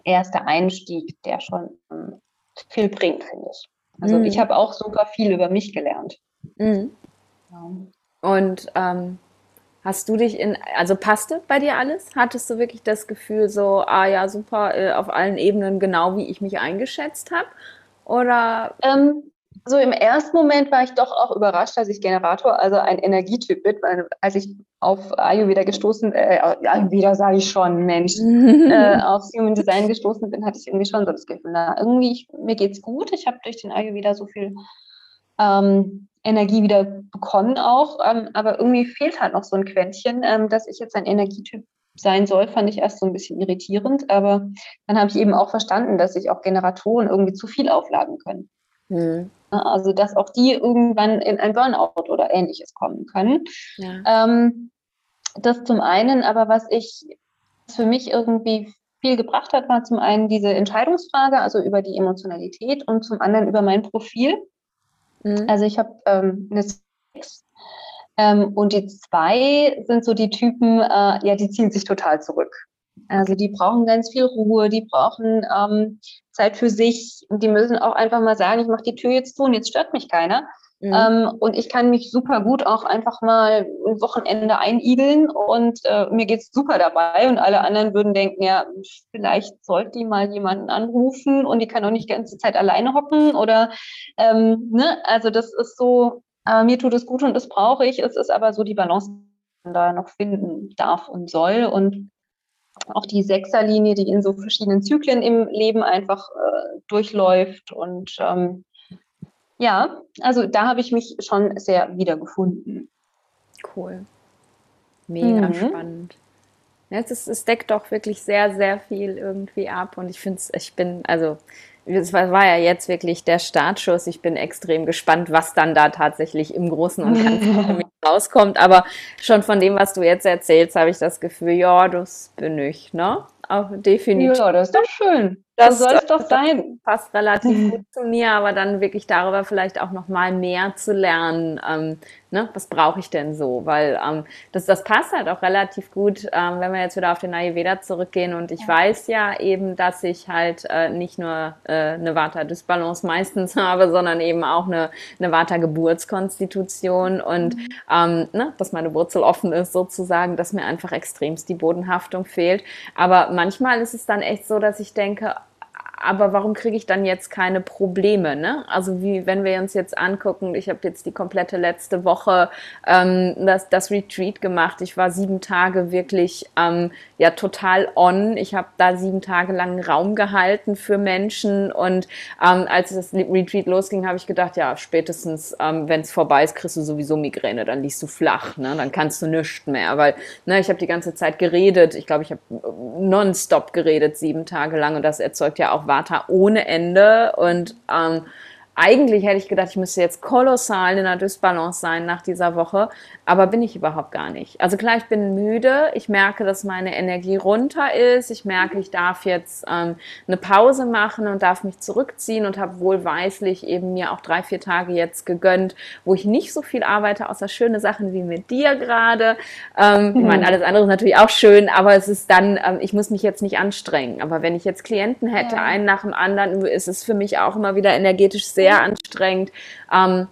erste Einstieg, der schon ähm, viel bringt, finde ich. Also mhm. ich habe auch super viel über mich gelernt. Mhm. Ja. Und ähm, hast du dich in, also passte bei dir alles? Hattest du wirklich das Gefühl so, ah ja, super, äh, auf allen Ebenen genau wie ich mich eingeschätzt habe? Oder? Ähm, so im ersten Moment war ich doch auch überrascht, dass ich Generator, also ein Energietyp bin, weil als ich auf Ayurveda gestoßen, äh, Ayurveda sage ich schon, Mensch, äh, auf Human Design gestoßen bin, hatte ich irgendwie schon so das Gefühl, na, irgendwie, ich, mir geht's gut, ich habe durch den Ayurveda so viel ähm, Energie wieder bekommen auch, ähm, aber irgendwie fehlt halt noch so ein Quäntchen, ähm, dass ich jetzt ein Energietyp sein soll, fand ich erst so ein bisschen irritierend, aber dann habe ich eben auch verstanden, dass sich auch Generatoren irgendwie zu viel aufladen können. Mhm. Also, dass auch die irgendwann in ein Burnout oder ähnliches kommen können. Ja. Ähm, das zum einen, aber was ich für mich irgendwie viel gebracht hat, war zum einen diese Entscheidungsfrage, also über die Emotionalität und zum anderen über mein Profil. Mhm. Also ich habe ähm, eine Six ähm, und die zwei sind so die Typen, äh, ja, die ziehen sich total zurück. Also die brauchen ganz viel Ruhe, die brauchen ähm, Zeit für sich und die müssen auch einfach mal sagen, ich mache die Tür jetzt zu und jetzt stört mich keiner. Mhm. Ähm, und ich kann mich super gut auch einfach mal ein Wochenende einigeln und äh, mir geht's super dabei. Und alle anderen würden denken, ja, vielleicht sollte die mal jemanden anrufen und die kann auch nicht die ganze Zeit alleine hocken oder ähm, ne, also das ist so, äh, mir tut es gut und das brauche ich. Es ist aber so die Balance, die man da noch finden darf und soll. Und auch die Sechserlinie, die in so verschiedenen Zyklen im Leben einfach äh, durchläuft und ähm, ja, also da habe ich mich schon sehr wiedergefunden. Cool. Mega mhm. spannend. es, ist, es deckt doch wirklich sehr, sehr viel irgendwie ab und ich finde es, ich bin, also es war, war, ja jetzt wirklich der Startschuss. Ich bin extrem gespannt, was dann da tatsächlich im Großen und Ganzen rauskommt. Aber schon von dem, was du jetzt erzählst, habe ich das Gefühl, ja, das bin ich, ne? Auch definitiv. Ja, das ist doch schön. Das, soll es doch sein. Passt relativ gut zu mir, aber dann wirklich darüber vielleicht auch noch mal mehr zu lernen. Ähm, ne, was brauche ich denn so? Weil ähm, das, das passt halt auch relativ gut, ähm, wenn wir jetzt wieder auf den Ayurveda zurückgehen. Und ich ja. weiß ja eben, dass ich halt äh, nicht nur äh, eine Vata-Dysbalance meistens habe, sondern eben auch eine, eine Vata-Geburtskonstitution und mhm. ähm, ne, dass meine Wurzel offen ist sozusagen, dass mir einfach extremst die Bodenhaftung fehlt. Aber manchmal ist es dann echt so, dass ich denke, aber warum kriege ich dann jetzt keine Probleme? Ne? Also wie wenn wir uns jetzt angucken, ich habe jetzt die komplette letzte Woche ähm, das, das Retreat gemacht. Ich war sieben Tage wirklich ähm, ja total on. Ich habe da sieben Tage lang Raum gehalten für Menschen und ähm, als das Retreat losging, habe ich gedacht, ja spätestens ähm, wenn es vorbei ist, kriegst du sowieso Migräne, dann liegst du flach, ne? dann kannst du nichts mehr, weil ne, ich habe die ganze Zeit geredet. Ich glaube, ich habe nonstop geredet sieben Tage lang und das erzeugt ja auch Vata ohne Ende. Und ähm, eigentlich hätte ich gedacht, ich müsste jetzt kolossal in einer Dysbalance sein nach dieser Woche, aber bin ich überhaupt gar nicht. Also klar, ich bin müde, ich merke, dass meine Energie runter ist, ich merke, ich darf jetzt ähm, eine Pause machen und darf mich zurückziehen und habe wohlweislich eben mir auch drei, vier Tage jetzt gegönnt, wo ich nicht so viel arbeite, außer schöne Sachen wie mit dir gerade. Ähm, mhm. Ich meine, alles andere ist natürlich auch schön, aber es ist dann, ähm, ich muss mich jetzt nicht anstrengen. Aber wenn ich jetzt Klienten hätte, ja. einen nach dem anderen, ist es für mich auch immer wieder energetisch sehr sehr anstrengend. Ähm,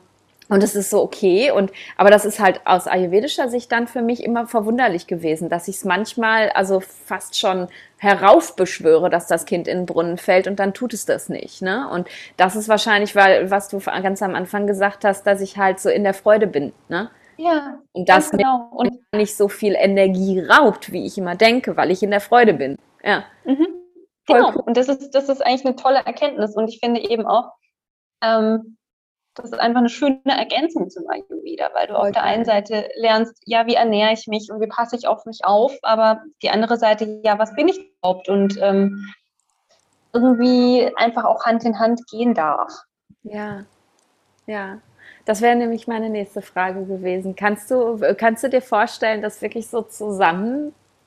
und das ist so okay. Und, aber das ist halt aus ayurvedischer Sicht dann für mich immer verwunderlich gewesen, dass ich es manchmal also fast schon heraufbeschwöre, dass das Kind in den Brunnen fällt und dann tut es das nicht. Ne? Und das ist wahrscheinlich, weil, was du ganz am Anfang gesagt hast, dass ich halt so in der Freude bin. Ne? Ja. Und das genau. und nicht so viel Energie raubt, wie ich immer denke, weil ich in der Freude bin. Ja. Mhm. Genau. Cool. Und das ist, das ist eigentlich eine tolle Erkenntnis. Und ich finde eben auch, ähm, das ist einfach eine schöne Ergänzung zum Ayurveda, weil du auf der einen Seite lernst, ja, wie ernähre ich mich und wie passe ich auf mich auf, aber die andere Seite, ja, was bin ich überhaupt und ähm, irgendwie einfach auch Hand in Hand gehen darf. Ja, ja. Das wäre nämlich meine nächste Frage gewesen. Kannst du, kannst du dir vorstellen, das wirklich so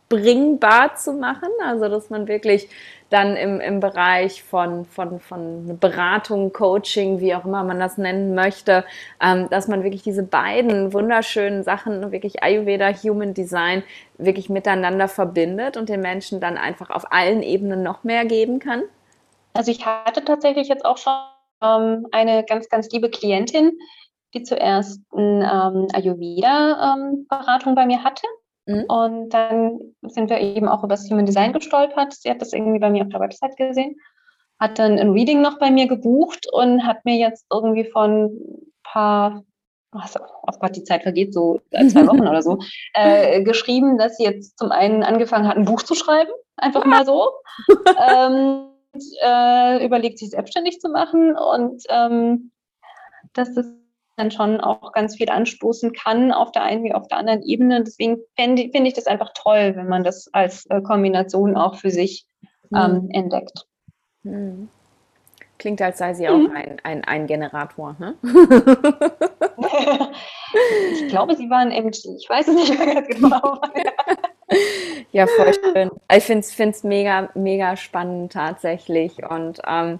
zusammenbringbar zu machen? Also, dass man wirklich dann im, im Bereich von, von, von Beratung, Coaching, wie auch immer man das nennen möchte, ähm, dass man wirklich diese beiden wunderschönen Sachen, wirklich Ayurveda, Human Design, wirklich miteinander verbindet und den Menschen dann einfach auf allen Ebenen noch mehr geben kann? Also ich hatte tatsächlich jetzt auch schon ähm, eine ganz, ganz liebe Klientin, die zuerst eine ähm, Ayurveda-Beratung ähm, bei mir hatte Mhm. Und dann sind wir eben auch über das Human Design gestolpert. Sie hat das irgendwie bei mir auf der Website gesehen, hat dann ein Reading noch bei mir gebucht und hat mir jetzt irgendwie von ein paar, also, oh Gott, die Zeit vergeht so zwei Wochen oder so, äh, geschrieben, dass sie jetzt zum einen angefangen hat, ein Buch zu schreiben, einfach mal so. ähm, äh, überlegt sich selbstständig zu machen und ähm, dass das dann schon auch ganz viel anstoßen kann, auf der einen wie auf der anderen Ebene. Deswegen finde find ich das einfach toll, wenn man das als äh, Kombination auch für sich ähm, mhm. entdeckt. Mhm. Klingt, als sei sie mhm. auch ein, ein, ein Generator, ne? ich glaube, sie waren MG. Ich weiß es nicht mehr ganz genau. ja, voll schön. Ich finde es mega, mega spannend tatsächlich. Und ähm,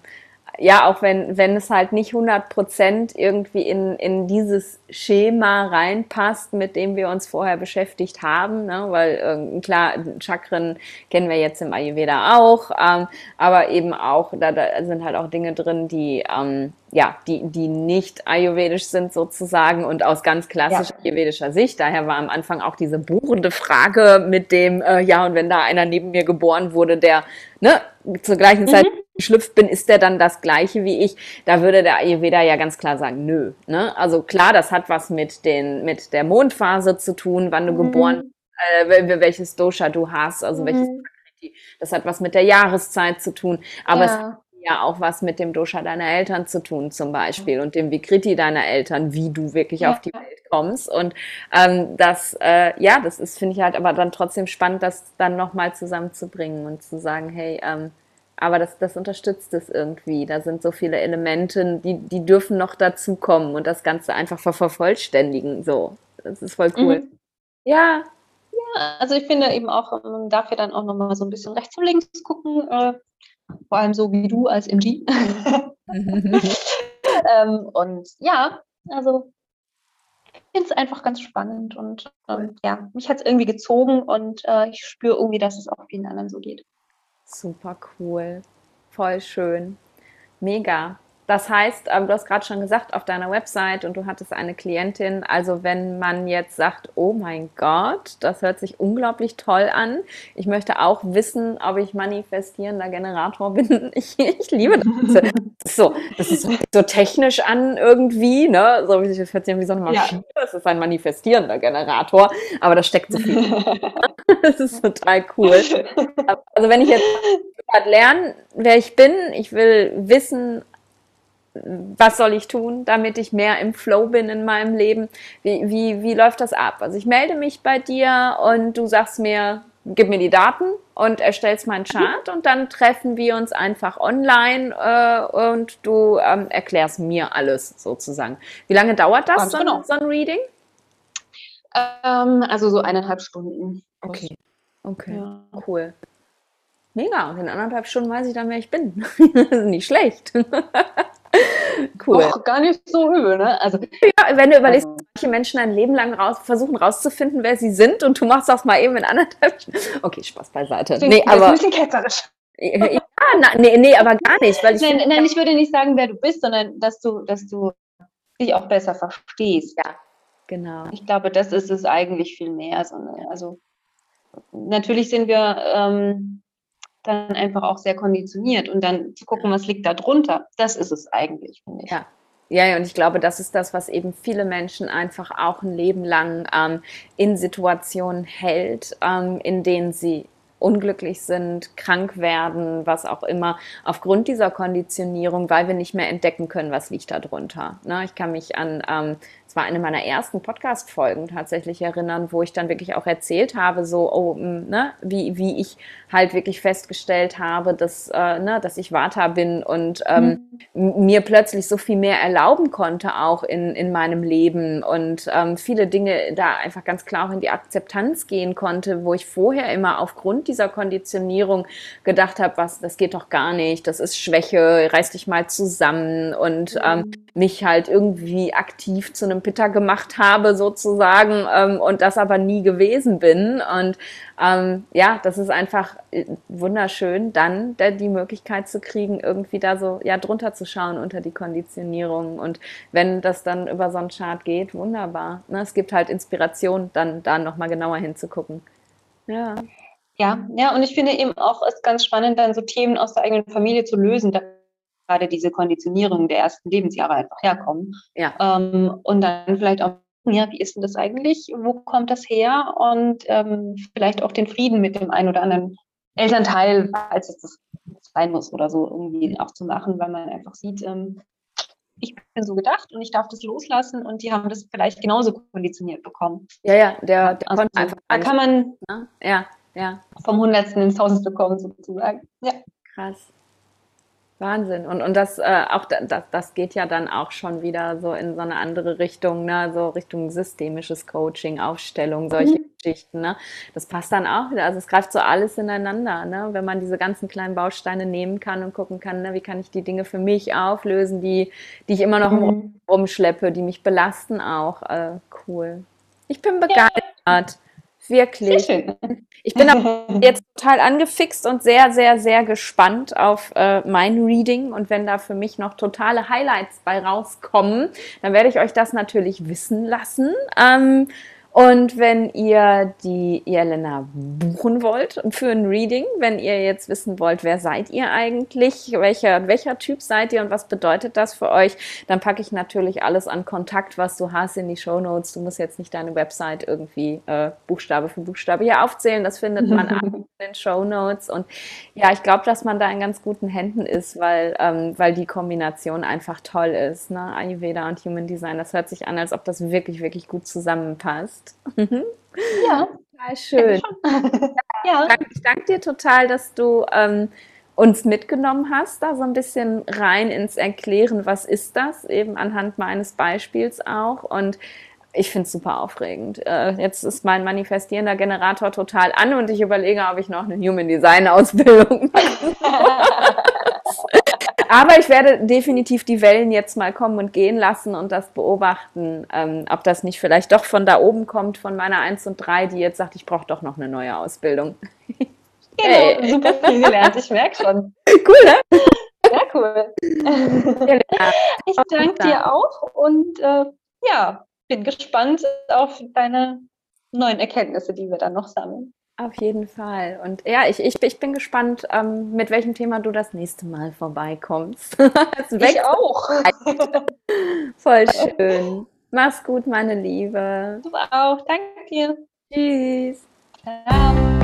ja, auch wenn, wenn es halt nicht 100 Prozent irgendwie in, in dieses Schema reinpasst, mit dem wir uns vorher beschäftigt haben, ne? weil äh, klar, Chakren kennen wir jetzt im Ayurveda auch, ähm, aber eben auch, da, da sind halt auch Dinge drin, die ähm, ja, die, die nicht ayurvedisch sind sozusagen und aus ganz klassischer ja. ayurvedischer Sicht. Daher war am Anfang auch diese buchende Frage mit dem, äh, ja, und wenn da einer neben mir geboren wurde, der ne, zur gleichen Zeit mhm. geschlüpft bin, ist der dann das gleiche wie ich? Da würde der Ayurveda ja ganz klar sagen, nö. Ne? Also klar, das hat was mit, den, mit der Mondphase zu tun, wann du mhm. geboren äh, welches Dosha du hast, also mhm. welches das hat was mit der Jahreszeit zu tun, aber ja. Ja auch was mit dem Dosha deiner Eltern zu tun, zum Beispiel, und dem Vikriti deiner Eltern, wie du wirklich ja. auf die Welt kommst. Und ähm, das, äh, ja, das ist, finde ich halt aber dann trotzdem spannend, das dann nochmal zusammenzubringen und zu sagen, hey, ähm, aber das, das unterstützt es irgendwie. Da sind so viele Elemente, die, die dürfen noch dazukommen und das Ganze einfach vervollständigen. So, das ist voll cool. Mhm. Ja, ja, also ich finde eben auch, man darf ja dann auch nochmal so ein bisschen rechts und links gucken, äh, vor allem so wie du als MG. ähm, und ja, also ich finde es einfach ganz spannend und ähm, ja, mich hat es irgendwie gezogen und äh, ich spüre irgendwie, dass es auch vielen anderen so geht. Super cool, voll schön, mega. Das heißt, ähm, du hast gerade schon gesagt, auf deiner Website und du hattest eine Klientin, also wenn man jetzt sagt, oh mein Gott, das hört sich unglaublich toll an. Ich möchte auch wissen, ob ich manifestierender Generator bin. Ich, ich liebe das. das so, das ist so technisch an irgendwie, ne? So, das hört sich wie so eine Maschine. Ja. Das ist ein manifestierender Generator, aber da steckt so viel. das ist total cool. Also wenn ich jetzt lernen, wer ich bin, ich will wissen, was soll ich tun, damit ich mehr im Flow bin in meinem Leben? Wie, wie, wie läuft das ab? Also ich melde mich bei dir und du sagst mir, gib mir die Daten und erstellst meinen Chart und dann treffen wir uns einfach online äh, und du ähm, erklärst mir alles sozusagen. Wie lange dauert das, so, genau. so ein Reading? Ähm, also so eineinhalb Stunden. Okay, okay, ja. cool. Mega, und in anderthalb Stunden weiß ich dann, wer ich bin. Nicht schlecht. Cool. Auch gar nicht so übel, ne? Also, ja, wenn du überlegst, also, manche Menschen ein Leben lang raus, versuchen rauszufinden, wer sie sind und du machst das mal eben in anderthalb Okay, Spaß beiseite. Nee, aber, ein bisschen ketzerisch. Ja, na, nee, nee, aber gar nicht. Weil ich nein, nein, ich würde nicht sagen, wer du bist, sondern dass du, dass du dich auch besser verstehst. Ja, genau. Ich glaube, das ist es eigentlich viel mehr. Also natürlich sind wir ähm, dann einfach auch sehr konditioniert und dann zu gucken, was liegt da drunter. Das ist es eigentlich, finde ich. Ja. Ja, und ich glaube, das ist das, was eben viele Menschen einfach auch ein Leben lang ähm, in Situationen hält, ähm, in denen sie unglücklich sind, krank werden, was auch immer, aufgrund dieser Konditionierung, weil wir nicht mehr entdecken können, was liegt da drunter. Ne? Ich kann mich an ähm, es war eine meiner ersten Podcast-Folgen tatsächlich erinnern, wo ich dann wirklich auch erzählt habe, so, oh, ne, wie, wie ich halt wirklich festgestellt habe, dass, äh, ne, dass ich Vata bin und ähm, mhm. mir plötzlich so viel mehr erlauben konnte, auch in, in meinem Leben und ähm, viele Dinge da einfach ganz klar auch in die Akzeptanz gehen konnte, wo ich vorher immer aufgrund dieser Konditionierung gedacht habe, was, das geht doch gar nicht, das ist Schwäche, reiß dich mal zusammen und ähm, mhm. mich halt irgendwie aktiv zu einem Pitter gemacht habe sozusagen ähm, und das aber nie gewesen bin. Und ähm, ja, das ist einfach äh, wunderschön, dann die Möglichkeit zu kriegen, irgendwie da so ja drunter zu schauen unter die Konditionierung. Und wenn das dann über so einen Chart geht, wunderbar. Ne? Es gibt halt Inspiration, dann da nochmal genauer hinzugucken. Ja. Ja, ja, und ich finde eben auch es ganz spannend, dann so Themen aus der eigenen Familie zu lösen. Da gerade diese Konditionierung der ersten Lebensjahre einfach herkommen. Ja. Ähm, und dann vielleicht auch, ja, wie ist denn das eigentlich? Wo kommt das her? Und ähm, vielleicht auch den Frieden mit dem einen oder anderen Elternteil, als es das sein muss oder so, irgendwie auch zu machen, weil man einfach sieht, ähm, ich bin so gedacht und ich darf das loslassen und die haben das vielleicht genauso konditioniert bekommen. Ja, ja, der, der also, einfach. Da kann man ja, ja. vom Hundertsten ins Tausendste kommen, sozusagen. Ja. Krass. Wahnsinn. Und, und das, äh, auch das, das geht ja dann auch schon wieder so in so eine andere Richtung, ne? so Richtung systemisches Coaching, Aufstellung, solche mhm. Geschichten. Ne? Das passt dann auch wieder. Also es greift so alles ineinander, ne? wenn man diese ganzen kleinen Bausteine nehmen kann und gucken kann, ne? wie kann ich die Dinge für mich auflösen, die, die ich immer noch mhm. rumschleppe, die mich belasten auch. Äh, cool. Ich bin begeistert. Ja. Wirklich. Ich bin jetzt total angefixt und sehr, sehr, sehr gespannt auf äh, mein Reading. Und wenn da für mich noch totale Highlights bei rauskommen, dann werde ich euch das natürlich wissen lassen. Ähm, und wenn ihr die Jelena buchen wollt für ein Reading, wenn ihr jetzt wissen wollt, wer seid ihr eigentlich, welcher, welcher Typ seid ihr und was bedeutet das für euch, dann packe ich natürlich alles an Kontakt, was du hast, in die Show Notes. Du musst jetzt nicht deine Website irgendwie äh, Buchstabe für Buchstabe hier aufzählen. Das findet man in den Show Notes. Und ja, ich glaube, dass man da in ganz guten Händen ist, weil, ähm, weil die Kombination einfach toll ist. Ne? Ayurveda und Human Design. Das hört sich an, als ob das wirklich, wirklich gut zusammenpasst hast. Mhm. Ja. Total schön. ja. Ich danke dir total, dass du ähm, uns mitgenommen hast, da so ein bisschen rein ins Erklären, was ist das, eben anhand meines Beispiels auch. Und ich finde es super aufregend. Äh, jetzt ist mein manifestierender Generator total an und ich überlege, ob ich noch eine Human Design Ausbildung mache. Aber ich werde definitiv die Wellen jetzt mal kommen und gehen lassen und das beobachten, ähm, ob das nicht vielleicht doch von da oben kommt, von meiner 1 und 3, die jetzt sagt, ich brauche doch noch eine neue Ausbildung. Genau, super viel gelernt, ich merke schon. Cool, ne? Sehr cool. ich danke dir auch und äh, ja, bin gespannt auf deine neuen Erkenntnisse, die wir dann noch sammeln. Auf jeden Fall. Und ja, ich, ich, ich bin gespannt, ähm, mit welchem Thema du das nächste Mal vorbeikommst. ich auch. Voll schön. Mach's gut, meine Liebe. Du auch. Danke dir. Tschüss. Ciao.